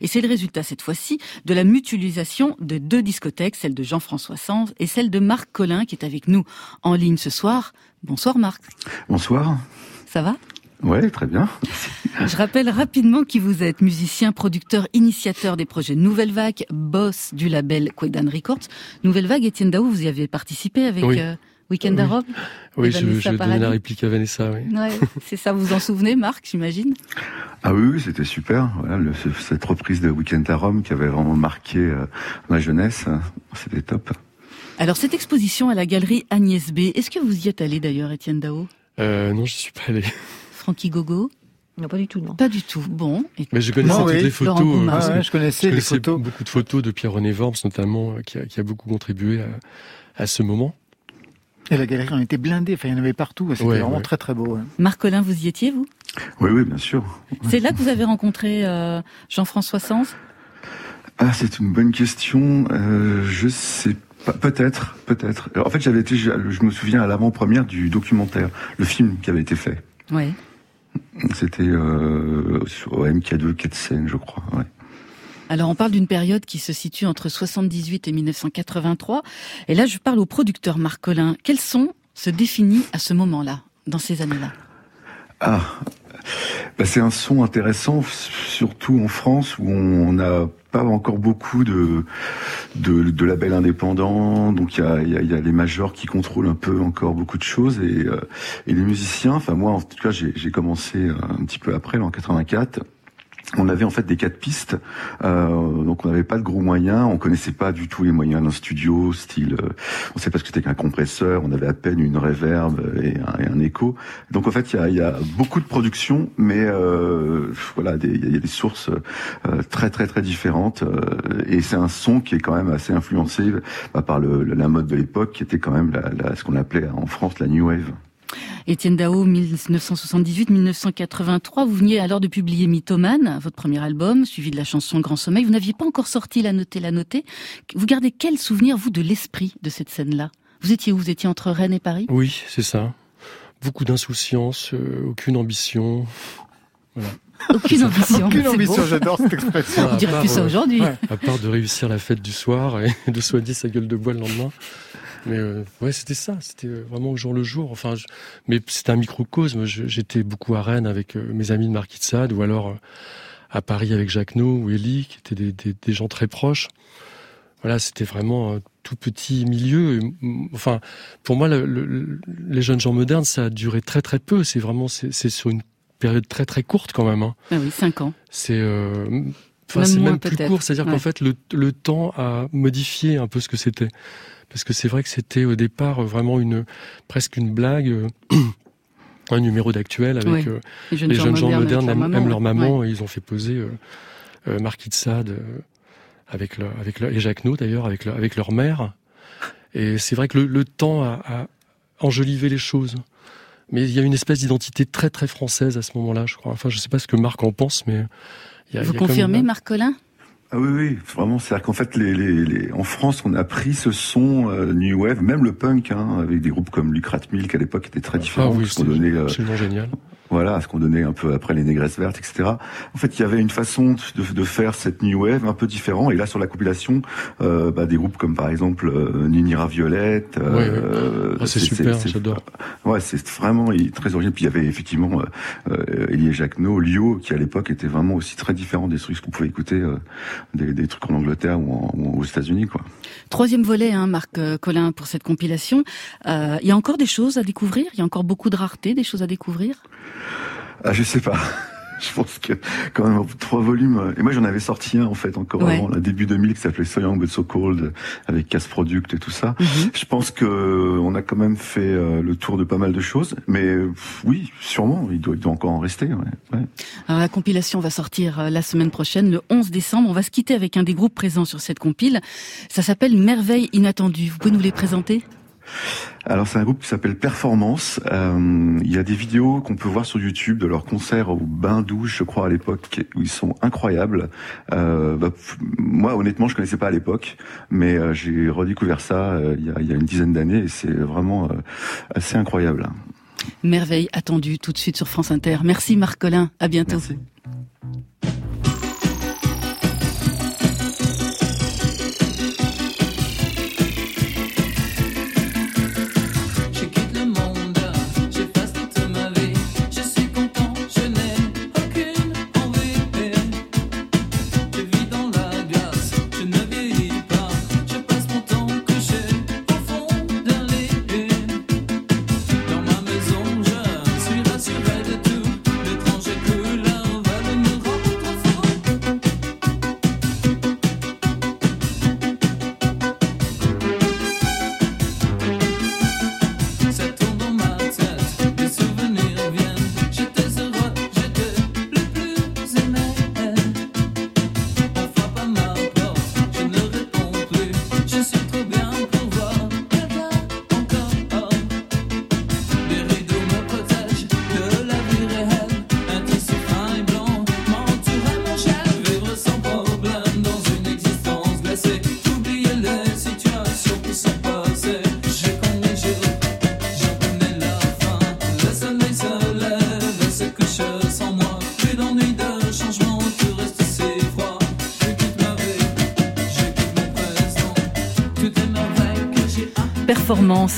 Speaker 2: et c'est le résultat cette fois-ci de la mutualisation de deux discothèques, celle de Jean-François Sanz et celle de Marc Collin qui est avec nous en ligne ce soir. Bonsoir Marc.
Speaker 13: Bonsoir.
Speaker 2: Ça va?
Speaker 13: Ouais, très bien.
Speaker 2: Je rappelle rapidement qui vous êtes, musicien, producteur, initiateur des projets Nouvelle Vague, boss du label Quedan Records. Nouvelle Vague, Étienne Daou, vous y avez participé avec
Speaker 3: Oui.
Speaker 2: euh, Weekend
Speaker 3: Oui.
Speaker 2: à Rome
Speaker 3: Oui, je, je donnais la réplique à Vanessa, oui.
Speaker 2: Ouais, c'est ça, vous vous en souvenez, Marc, j'imagine
Speaker 13: Ah oui, oui, c'était super. Voilà, le- cette reprise de Weekend à Rome qui avait vraiment marqué euh, ma jeunesse, euh, c'était top.
Speaker 2: Alors, cette exposition à la galerie Agnès B, est-ce que vous y êtes allé d'ailleurs, Étienne Dao?
Speaker 3: Euh, non, je suis pas allé.
Speaker 2: Francky Gogo?
Speaker 7: Non, pas du tout, non.
Speaker 2: Pas du tout. Bon. Et-
Speaker 3: Mais je connaissais
Speaker 1: Non,
Speaker 3: toutes
Speaker 1: oui.
Speaker 3: les photos. Euh,
Speaker 1: Ah ouais, je connaissais les
Speaker 3: connaissais
Speaker 1: photos.
Speaker 3: beaucoup de photos de Pierre-René Worms, notamment, euh, qui a, qui a beaucoup contribué à, à ce moment.
Speaker 1: Et la galerie en était blindée, enfin, il y en avait partout. C'était
Speaker 3: Ouais,
Speaker 1: vraiment
Speaker 3: ouais.
Speaker 1: très très beau. ouais.
Speaker 2: Marc Collin, vous y étiez, vous?
Speaker 13: Oui, oui, bien sûr.
Speaker 2: C'est là que vous avez rencontré euh, Jean-François Sanz
Speaker 13: Ah, c'est une bonne question. Euh, je sais Peut-être, peut-être. En fait, j'avais été, je, me souviens à l'avant-première du documentaire, le film qui avait été fait.
Speaker 2: Oui.
Speaker 13: C'était euh, sur MK2, 4 scènes, je crois. Ouais.
Speaker 2: Alors on parle d'une période qui se situe entre 78 et 1983. Et là, je parle au producteur Marc Collin. Quels son se définit à ce moment-là, dans ces années-là?
Speaker 13: Ah, bah, c'est un son intéressant, surtout en France où on n'a pas encore beaucoup de, de, labels indépendants. Donc il y a, les majors qui contrôlent un peu encore beaucoup de choses et, euh, les musiciens. Enfin moi en tout cas j'ai commencé un petit peu après, en 84 on avait en fait des quatre pistes, euh, donc on n'avait pas de gros moyens, on connaissait pas du tout les moyens d'un studio, style, euh, on sait pas ce que c'était qu'un compresseur, on avait à peine une reverb et un, écho. Donc en fait il y a, y a, beaucoup de production, mais euh, voilà, il y, a des sources euh, très très très différentes, euh, et c'est un son qui est quand même assez influencé bah, par le, la mode de l'époque, qui était quand même la, la, ce qu'on appelait en France la new wave.
Speaker 2: Étienne Dao, 1978-1983. Vous veniez alors de publier Mythomane, votre premier album, suivi de la chanson Grand Sommeil. Vous n'aviez pas encore sorti La Notée, La Notée. Vous gardez quel souvenir, vous, de l'esprit de cette scène-là? Vous étiez où? Vous étiez entre Rennes et Paris?
Speaker 3: Oui, c'est ça. Beaucoup d'insouciance, euh, aucune ambition. [LAUGHS]
Speaker 2: Aucune ambition.
Speaker 1: Aucune ambition, j'adore cette expression.
Speaker 2: On dirait plus ça aujourd'hui.
Speaker 3: À part de réussir la fête du soir et [LAUGHS] de soigner sa gueule de bois le lendemain. Mais euh, ouais, c'était ça. C'était euh, vraiment au jour le jour. Enfin, mais c'était un microcosme. J'étais beaucoup à Rennes avec euh, mes amis de Marquis de Sade, ou alors à Paris avec Jacques No ou Elie, qui étaient des, des, des gens très proches. Voilà, c'était vraiment un tout petit milieu. Enfin, pour moi, le, les jeunes gens modernes, ça a duré très très peu. C'est vraiment, c'est sur une période très très courte quand même. Hein.
Speaker 2: Ah oui, cinq ans.
Speaker 3: C'est Enfin, c'est même plus court, c'est-à-dire qu'en fait, le, le, temps a modifié un peu ce que c'était parce que c'est vrai que c'était au départ vraiment une presque une blague. Euh, [CLEARS THROAT] un numéro d'actuel avec euh, les jeunes, gens, modernes, même, leur maman, ils ont fait poser euh, Marquis de Sade avec avec et Jacques No d'ailleurs avec leur, avec leur mère. Et c'est vrai que le, temps a, a, enjolivé les choses. Mais il y a une espèce d'identité très très française à ce moment-là, je crois. Enfin, je sais pas ce que Marc en pense, mais
Speaker 2: il y a, vous confirmez, Marc Collin?
Speaker 13: Ah oui, oui, vraiment. C'est-à-dire qu'en fait, les, les, les, en France, on a pris ce son euh, new wave, même le punk, hein, avec des groupes comme Lucrat Milk à l'époque, était très différent.
Speaker 3: Ah oui, c'est euh, génial
Speaker 13: voilà, ce qu'on donnait un peu après les négresses vertes, etc. En fait, il y avait une façon de, de faire cette new wave un peu différent. Et là, sur la compilation, euh, bah, des groupes comme par exemple euh, Ninira Violette.
Speaker 3: Euh, ah, c'est super, j'adore.
Speaker 13: Ouais, c'est vraiment très original. Puis il y avait effectivement euh, Elie Jacquenot, Lio, qui à l'époque était vraiment aussi très différent des trucs qu'on pouvait écouter, euh, des, des, trucs en Angleterre ou, en, ou aux États-Unis, quoi.
Speaker 2: Troisième volet, hein, Marc euh, Collin, pour cette compilation. Il y a encore des choses à découvrir? Il y a encore beaucoup de raretés, des choses à découvrir?
Speaker 13: Ah, je sais pas. [LAUGHS] je pense que quand même trois volumes. Et moi, j'en avais sorti un en fait encore avant, le début 2000, qui s'appelait So Young But So Cold, avec Casse Product et tout ça. Mhm. Je pense que on a quand même fait euh, le tour de pas mal de choses, mais oui, sûrement, il doit, il doit encore en rester. Ouais.
Speaker 2: Alors la compilation va sortir euh, la semaine prochaine, le 11 décembre. On va se quitter avec un des groupes présents sur cette compile. Ça s'appelle Merveille inattendue. Vous pouvez nous les présenter?
Speaker 13: Alors c'est un groupe qui s'appelle Performance. Euh, il y a des vidéos qu'on peut voir sur YouTube de leurs concerts au bain douche, je crois à l'époque, où ils sont incroyables. Euh, bah, moi honnêtement, je connaissais pas à l'époque, mais euh, j'ai redécouvert ça il y, a, il, y a, une dizaine d'années et c'est vraiment assez incroyable.
Speaker 2: Merveille attendue tout de suite sur France Inter. Merci Marc Collin, à bientôt.
Speaker 13: Merci.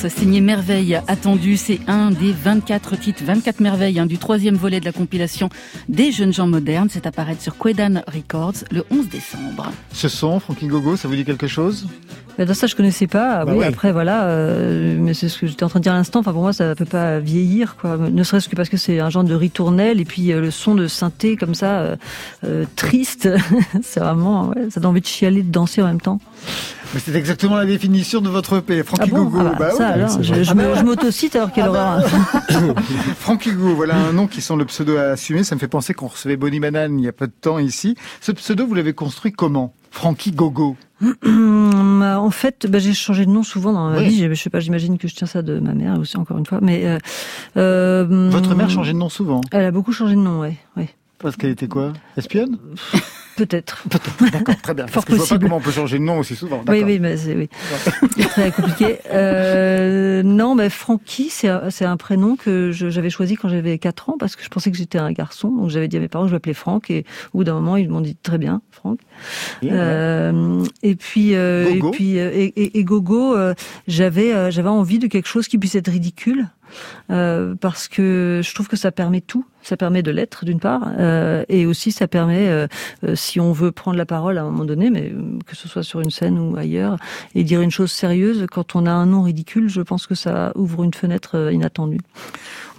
Speaker 2: Signé Merveille attendu. C'est un des 24 titres, 24 merveilles hein, du troisième volet de la compilation des jeunes gens modernes. C'est apparaître sur Quedan Records le 11 décembre.
Speaker 1: Ce son, Frankie Gogo, ça vous dit quelque chose?
Speaker 7: Bah, dans ça, je connaissais pas. Bah oui, après, voilà, euh, mais c'est ce que j'étais en train de dire à l'instant. Enfin, pour moi, ça ne peut pas vieillir, quoi. Ne serait-ce que parce que c'est un genre de ritournelle et puis euh, le son de synthé comme ça, euh, triste. [LAUGHS] c'est vraiment, ouais, ça donne envie de chialer, de danser en même temps.
Speaker 1: Mais c'est exactement la définition de votre EP, Frankie
Speaker 7: ah
Speaker 1: Gogo.
Speaker 7: Ah bah, ça, alors, je, je, ah m'autocite alors qu'elle aura. [LAUGHS] [COUGHS]
Speaker 1: Frankie Gogo, voilà un nom qui sont le pseudo à assumer. Ça me fait penser qu'on recevait Bonnie Banane il y a peu de temps ici. Ce pseudo, vous l'avez construit comment? Frankie Gogo
Speaker 7: en fait, bah, j'ai changé de nom souvent dans ma vie. Je sais pas, j'imagine que je tiens ça de ma mère aussi, encore une fois. Mais euh,
Speaker 1: euh, votre mère changeait de nom souvent.
Speaker 7: Elle a beaucoup changé de nom, ouais. ouais.
Speaker 1: Parce qu'elle était quoi? Espionne? [LAUGHS]
Speaker 7: Peut-être.
Speaker 1: D'accord, [LAUGHS] très bien. Parce que je vois pas comment on peut changer de nom aussi souvent.
Speaker 7: Oui, oui, mais c'est oui. très [LAUGHS] compliqué. Euh, non, mais Francky, c'est un prénom que j'avais choisi quand j'avais 4 ans parce que je pensais que j'étais un garçon. Donc j'avais dit à mes parents que je m'appelais Franck et au bout d'un moment ils m'ont dit très bien, Franck. euh, et puis euh, et puis euh, et, et, Gogo, j'avais j'avais envie de quelque chose qui puisse être ridicule. Euh, parce que je trouve que ça permet tout. Ça permet de l'être d'une part, euh, et aussi ça permet, euh, si on veut prendre la parole à un moment donné, mais que ce soit sur une scène ou ailleurs, et dire une chose sérieuse, quand on a un nom ridicule, je pense que ça ouvre une fenêtre inattendue.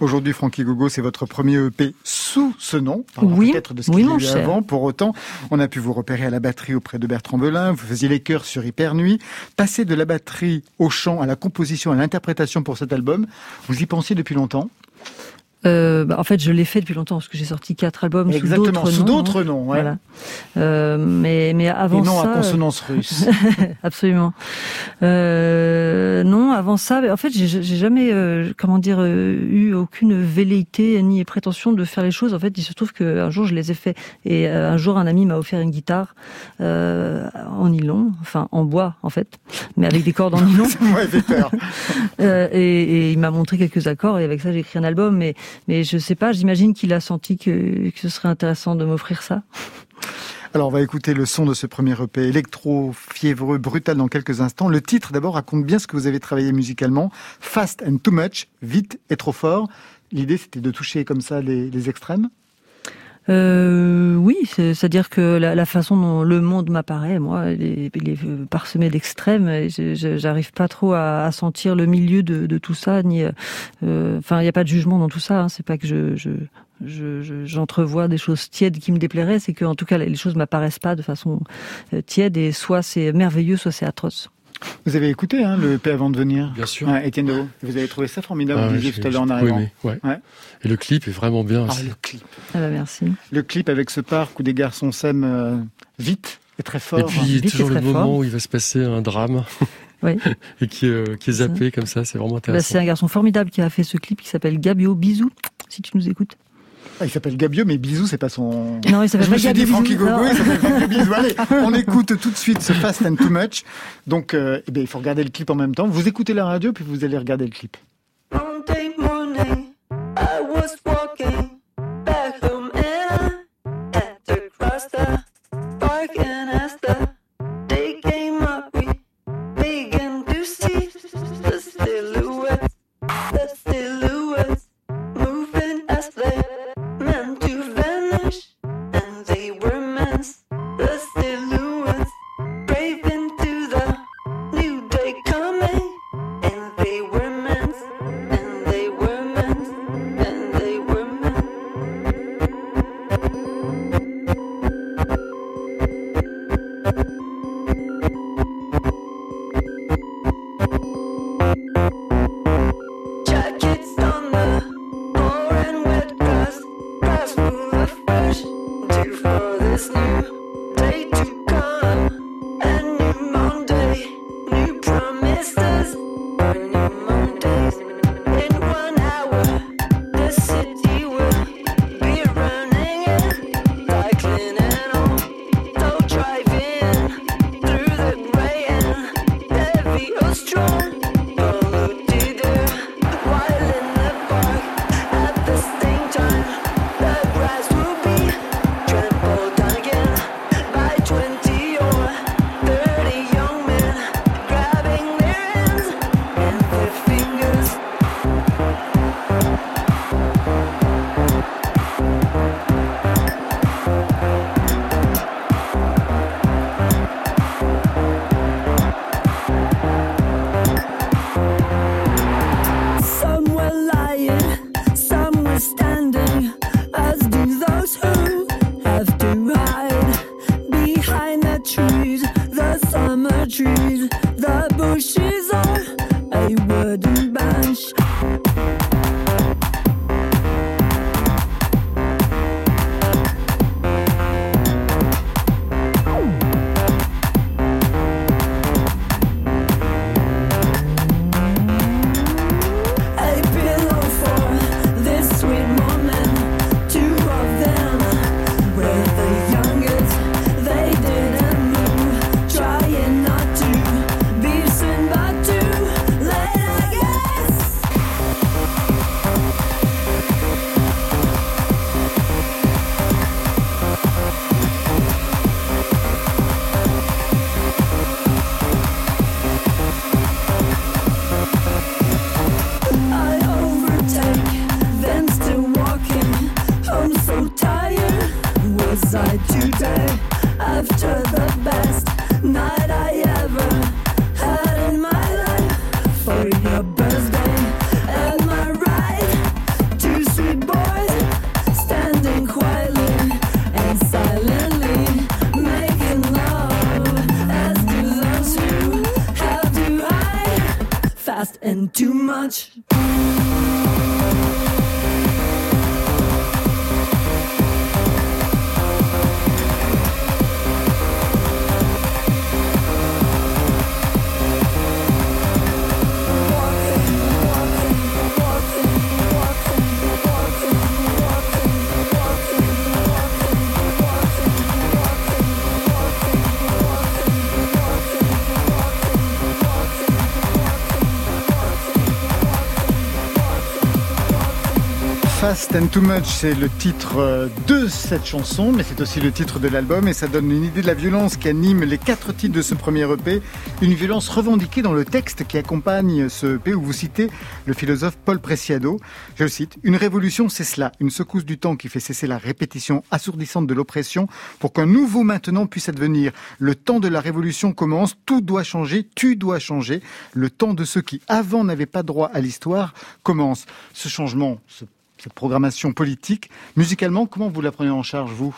Speaker 1: Aujourd'hui, Frankie Gogo, c'est votre premier EP sous ce nom,
Speaker 7: oui,
Speaker 1: peut-être de ce qu'il y a eu avant. Pour autant, on a pu vous repérer à la batterie auprès de Bertrand Belin, vous faisiez les chœurs sur Hyper Nuit, passer de la batterie au chant, à la composition, à l'interprétation pour cet album, vous y pensiez depuis longtemps?
Speaker 7: Euh, bah, en fait, je l'ai fait depuis longtemps parce que j'ai sorti quatre albums sous d'autres noms.
Speaker 1: Sous d'autres noms, ouais. Voilà.
Speaker 7: Euh, mais mais avant
Speaker 1: Et non
Speaker 7: ça,
Speaker 1: à consonance russe. [LAUGHS]
Speaker 7: absolument. Euh, non, avant ça, en fait, j'ai jamais, euh, comment dire, euh, eu aucune velléité ni prétention de faire les choses. En fait, il se trouve qu'un jour je les ai fait et un jour un ami m'a offert une guitare en nylon, enfin en bois en fait, mais avec des cordes en [LAUGHS] nylon.
Speaker 1: ouais, peur. [LAUGHS]
Speaker 7: et, et il m'a montré quelques accords et avec ça j'ai écrit un album, mais mais je sais pas, j'imagine qu'il a senti que, ce serait intéressant de m'offrir ça.
Speaker 1: Alors on va écouter le son de ce premier EP électro, fiévreux, brutal dans quelques instants. Le titre d'abord raconte bien ce que vous avez travaillé musicalement. Fast and too much, vite et trop fort. L'idée c'était de toucher comme ça les extrêmes
Speaker 7: euh, oui, c'est-à-dire que la, façon dont le monde m'apparaît, moi, il est, euh, parsemé d'extrêmes. J'arrive pas trop à, sentir le milieu de, tout ça, ni. Euh, enfin, il n'y a pas de jugement dans tout ça. Hein. C'est pas que je, je j'entrevois des choses tièdes qui me déplairaient, c'est que en tout cas les choses m'apparaissent pas de façon euh, tiède et soit c'est merveilleux, soit c'est atroce.
Speaker 1: Vous avez écouté hein, le EP avant de venir
Speaker 3: Bien sûr.
Speaker 1: Étienne Deveau, vous avez trouvé ça formidable, ah, vous disiez tout à l'heure en arrivant.
Speaker 3: Oui, ouais. Et le clip est vraiment bien.
Speaker 1: Ah, le clip.
Speaker 7: Ah bah merci.
Speaker 1: Le clip avec ce parc où des garçons s'aiment euh, vite et très fort.
Speaker 3: Et puis il y a toujours le moment où il va se passer un drame. [LAUGHS]
Speaker 7: Oui. [LAUGHS]
Speaker 3: et qui, euh, qui est zappé comme ça, c'est vraiment bah, intéressant.
Speaker 7: c'est un garçon formidable qui a fait ce clip qui s'appelle Gabio. Bisous, si tu nous écoutes.
Speaker 1: Ah, il s'appelle Gabio, mais Bisou, c'est pas son.
Speaker 7: Non, il s'appelle
Speaker 1: Je me suis dit Frankie Gogo, il s'appelle Frankie Bisou. Allez, [LAUGHS] on écoute tout de suite ce Fast and Too Much. Donc, euh, eh bien, il faut regarder le clip en même temps. Vous écoutez la radio, puis vous allez regarder le clip.
Speaker 14: Fast and Too Much,
Speaker 1: c'est le titre euh, de cette chanson, mais c'est aussi le titre de l'album et ça donne une idée de la violence qui anime les quatre titres de ce premier EP. Une violence revendiquée dans le texte qui accompagne ce EP où vous citez le philosophe Paul Preciado. Je le cite, Une révolution, c'est cela, une secousse du temps qui fait cesser la répétition assourdissante de l'oppression pour qu'un nouveau maintenant puisse advenir. Le temps de la révolution commence, tout doit changer, tu dois changer. Le temps de ceux qui avant n'avaient pas droit à l'histoire commence. Ce changement, ce cette programmation politique. Musicalement, comment vous la prenez en charge, vous?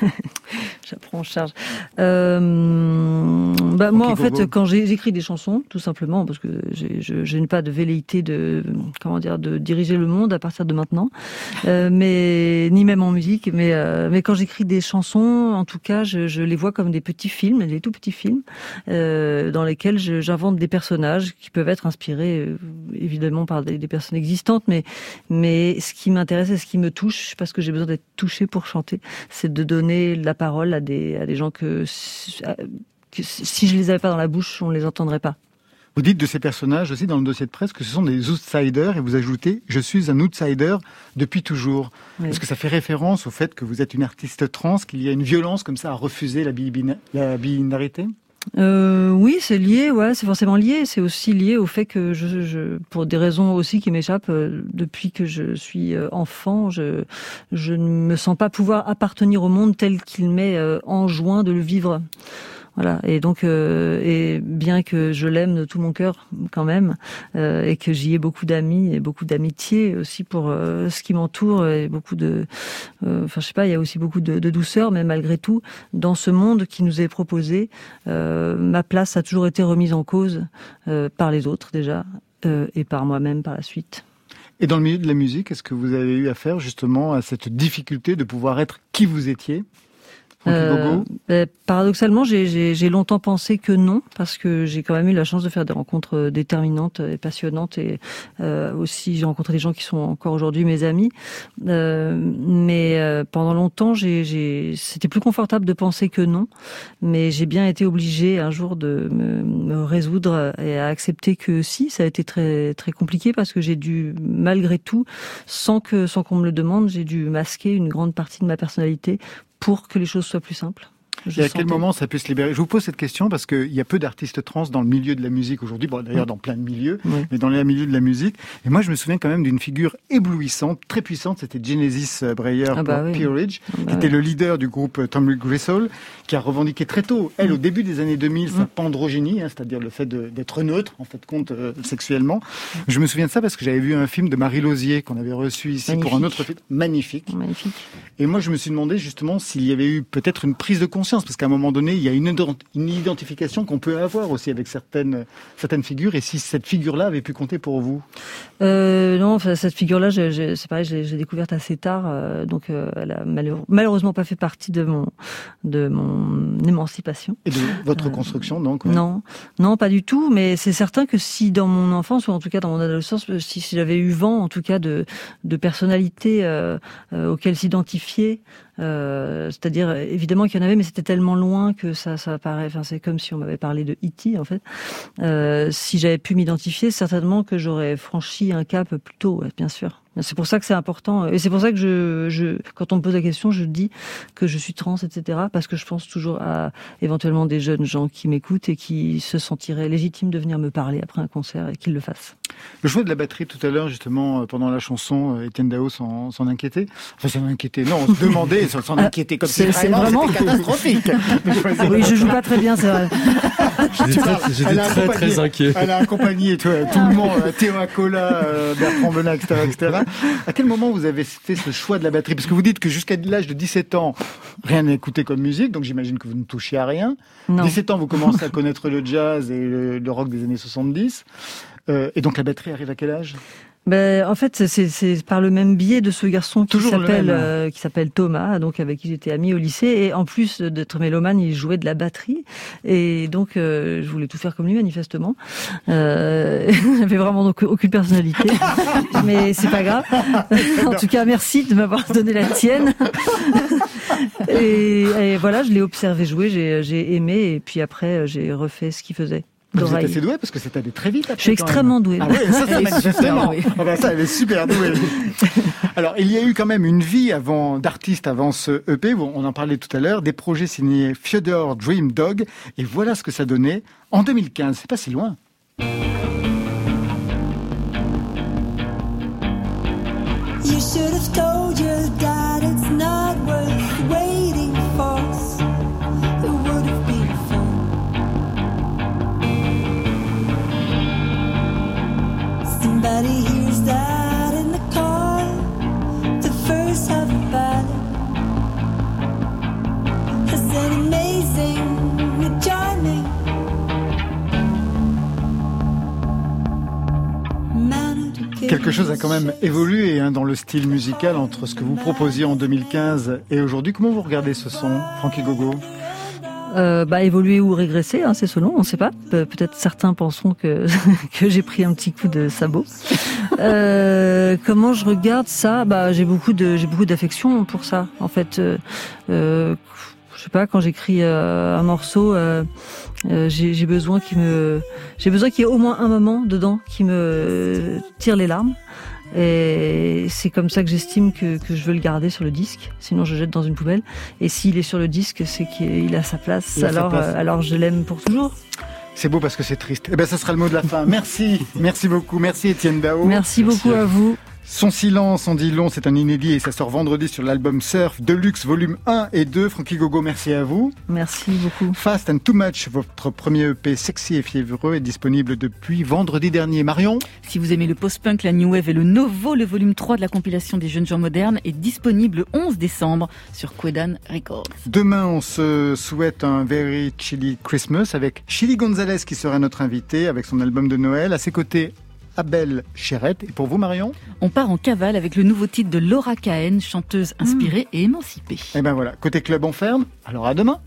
Speaker 1: [LAUGHS] [LAUGHS]
Speaker 7: J'apprends en charge. Euh, bah, moi, en fait, quand j'écris des chansons, tout simplement, parce que je, je n'ai pas de velléité de, comment dire, de diriger le monde à partir de maintenant, euh, mais ni même en musique. Mais, euh, mais quand j'écris des chansons, en tout cas, je, je les vois comme des petits films, des tout petits films, dans lesquels j'invente des personnages qui peuvent être inspirés, évidemment, par des, des personnes existantes, mais, mais ce qui m'intéresse et ce qui me touche, parce que j'ai besoin d'être touché pour chanter, c'est de donner la parole à des, à des gens que, si- à- que si je les avais pas dans la bouche, on les entendrait pas.
Speaker 1: Vous dites de ces personnages aussi dans le dossier de presse que ce sont des outsiders et vous ajoutez Je suis un outsider depuis toujours.
Speaker 7: Oui.
Speaker 1: Est-ce que ça fait référence au fait que vous êtes une artiste trans, qu'il y a une violence comme ça à refuser la, bibina- la binarité?
Speaker 7: Euh, oui, c'est lié, ouais, c'est forcément lié. C'est aussi lié au fait que je, pour des raisons aussi qui m'échappent, euh, depuis que je suis euh, enfant, je, ne me sens pas pouvoir appartenir au monde tel qu'il m'est enjoint de le vivre. Voilà. Et donc, euh, bien que je l'aime de tout mon cœur quand même, euh, et que j'y ai beaucoup d'amis et beaucoup d'amitié aussi pour euh, ce qui m'entoure et beaucoup de, enfin je sais pas, il y a aussi beaucoup de, de douceur, mais malgré tout, dans ce monde qui nous est proposé, ma place a toujours été remise en cause par les autres déjà et par moi-même par la suite.
Speaker 1: Et dans le milieu de la musique, est-ce que vous avez eu affaire justement à cette difficulté de pouvoir être qui vous étiez?
Speaker 7: Euh, ben, paradoxalement, j'ai- longtemps pensé que non, parce que j'ai quand même eu la chance de faire des rencontres euh, déterminantes et passionnantes, et euh, aussi j'ai rencontré des gens qui sont encore aujourd'hui mes amis. Euh, mais euh, pendant longtemps, c'était plus confortable de penser que non, mais j'ai bien été obligée un jour de me, me résoudre et à accepter que si, ça a été très très compliqué parce que j'ai dû malgré tout, sans que sans qu'on me le demande, j'ai dû masquer une grande partie de ma personnalité pour que les choses soient plus simples. Je
Speaker 1: Et à quel moment ça peut se libérer? Je vous pose cette question parce qu'il y a peu d'artistes trans dans le milieu de la musique aujourd'hui, bon, d'ailleurs dans plein de milieux,
Speaker 7: Oui.
Speaker 1: mais dans le milieu de la musique. Et moi, je me souviens quand même d'une figure éblouissante, très puissante, c'était Genesis euh, Breyer
Speaker 7: Ah bah oui.
Speaker 1: Peerage,
Speaker 7: Ah bah
Speaker 1: qui était
Speaker 7: oui.
Speaker 1: le leader du groupe euh, Tom Griswold, qui a revendiqué très tôt, elle,
Speaker 7: Mm.
Speaker 1: au début des années 2000, sa pandrogynie, hein, c'est-à-dire le fait d'être neutre, en fait, compte euh, sexuellement. Je me souviens de ça parce que j'avais vu un film de Marie Lausier qu'on avait reçu ici pour un autre film magnifique.
Speaker 7: Magnifique.
Speaker 1: Et moi, je me suis demandé justement s'il y avait eu peut-être une prise de conscience conscience, parce qu'à un moment donné, il y a une, une identification qu'on peut avoir aussi avec certaines, certaines figures, et si cette figure-là avait pu compter pour vous?
Speaker 7: Euh, Non, cette figure-là, c'est pareil, j'ai découverte assez tard, euh, donc euh, elle a malheureusement pas fait partie de mon, de mon émancipation.
Speaker 1: Et de votre construction, donc
Speaker 7: Non, non, pas du tout, mais c'est certain que si dans mon enfance, ou en tout cas dans mon adolescence, si, si j'avais eu vent, en tout cas, de, de personnalités auxquelles s'identifier, euh, c'est-à-dire, évidemment qu'il y en avait, mais c'était tellement loin que ça, ça paraît. Enfin, c'est comme si on m'avait parlé de E.T. en fait. Euh, si j'avais pu m'identifier, certainement que j'aurais franchi un cap plus tôt, bien sûr. C'est pour ça que c'est important. Et c'est pour ça que je, je, quand on me pose la question, je dis que je suis trans, etc. Parce que je pense toujours à éventuellement des jeunes gens qui m'écoutent et qui se sentiraient légitimes de venir me parler après un concert et qu'ils le fassent.
Speaker 1: Le choix de la batterie tout à l'heure, justement, euh, pendant la chanson, euh, Étienne Dao s'en inquiétait. Enfin, s'en inquiétait. Non, on se demandait, s'en euh, inquiétait comme c'est vraiment, catastrophique. [LAUGHS]
Speaker 7: oui, je joue pas très bien, c'est vrai.
Speaker 3: J'étais très, très, inquiet.
Speaker 1: Elle a accompagné tout, tout le monde, Théo Acola, Bertrand Benin, etc., etc. [LAUGHS] À quel moment vous avez fait ce choix de la batterie? Parce que vous dites que jusqu'à l'âge de 17 ans, rien n'a écouté comme musique, donc j'imagine que vous ne touchiez à rien. Non. 17 ans, vous commencez à connaître le jazz et le, rock des années 70. Euh, et donc la batterie arrive à quel âge?
Speaker 7: Ben, en fait, c'est par le même biais de ce garçon qui s'appelle euh, qui s'appelle Thomas, donc avec qui j'étais ami au lycée. Et en plus d'être mélomane, il jouait de la batterie. Et donc, euh, je voulais tout faire comme lui, manifestement. Euh, [LAUGHS] J'avais vraiment donc aucune personnalité, [LAUGHS] mais c'est pas grave. en tout cas, merci de m'avoir donné la tienne. [LAUGHS] et, et, voilà, je l'ai observé jouer, j'ai aimé, et puis après, j'ai refait ce qu'il faisait.
Speaker 1: Vous êtes assez doué parce que c'est allé très vite. Après,
Speaker 7: je suis extrêmement doué.
Speaker 1: Ah ouais, ça, ça [LAUGHS] manifestement. Ah bah ça, elle est super douée. [LAUGHS] Alors, il y a eu quand même une vie avant d'artiste avant ce EP. On en parlait tout à l'heure. Des projets signés Fyodor Dream Dog. Et voilà ce que ça donnait en 2015. C'est pas si loin. You should have told your Quelque chose a quand même évolué hein, dans le style musical entre ce que vous proposiez en 2015 et aujourd'hui. Comment vous regardez ce son, Frankie Gogo?
Speaker 7: Euh, bah, évoluer ou régresser, hein, c'est selon, on ne sait pas. peut-être certains penseront que, [LAUGHS] que j'ai pris un petit coup de sabot. Euh, comment je regarde ça? Bah, j'ai beaucoup d'affection pour ça. En fait, euh, euh je sais pas quand j'écris euh, un morceau, euh, j'ai besoin qu'il me j'ai besoin qu'il y ait au moins un moment dedans qui me tire les larmes. Et c'est comme ça que j'estime que, que, je veux le garder sur le disque. Sinon, je jette dans une poubelle. Et s'il est sur le disque, c'est qu'il a sa place. alors, euh, alors je l'aime pour toujours.
Speaker 1: C'est beau parce que c'est triste. Eh ben, ça sera le mot de la fin. Merci, merci beaucoup, merci Étienne Dao.
Speaker 7: Merci beaucoup à vous.
Speaker 1: Son silence en dit long, c'est un inédit et ça sort vendredi sur l'album Surf Deluxe volume 1 et 2. Frankie Gogo, merci à vous.
Speaker 7: Merci beaucoup.
Speaker 1: Fast and Too Much, votre premier EP sexy et fiévreux est disponible depuis vendredi dernier. Marion
Speaker 2: Si vous aimez le post-punk, la new wave et le novo, le volume 3 de la compilation des jeunes gens modernes est disponible le 11 décembre sur Quedan Records.
Speaker 1: Demain, on se souhaite un very chilly Christmas avec Chili Gonzalez qui sera notre invité avec son album de Noël. À ses côtés, Abel Chérette. Et pour vous, Marion
Speaker 2: On part en cavale avec le nouveau titre de Laura Cahen, chanteuse inspirée et émancipée.
Speaker 1: Et eh ben voilà, côté club, on ferme. Alors à demain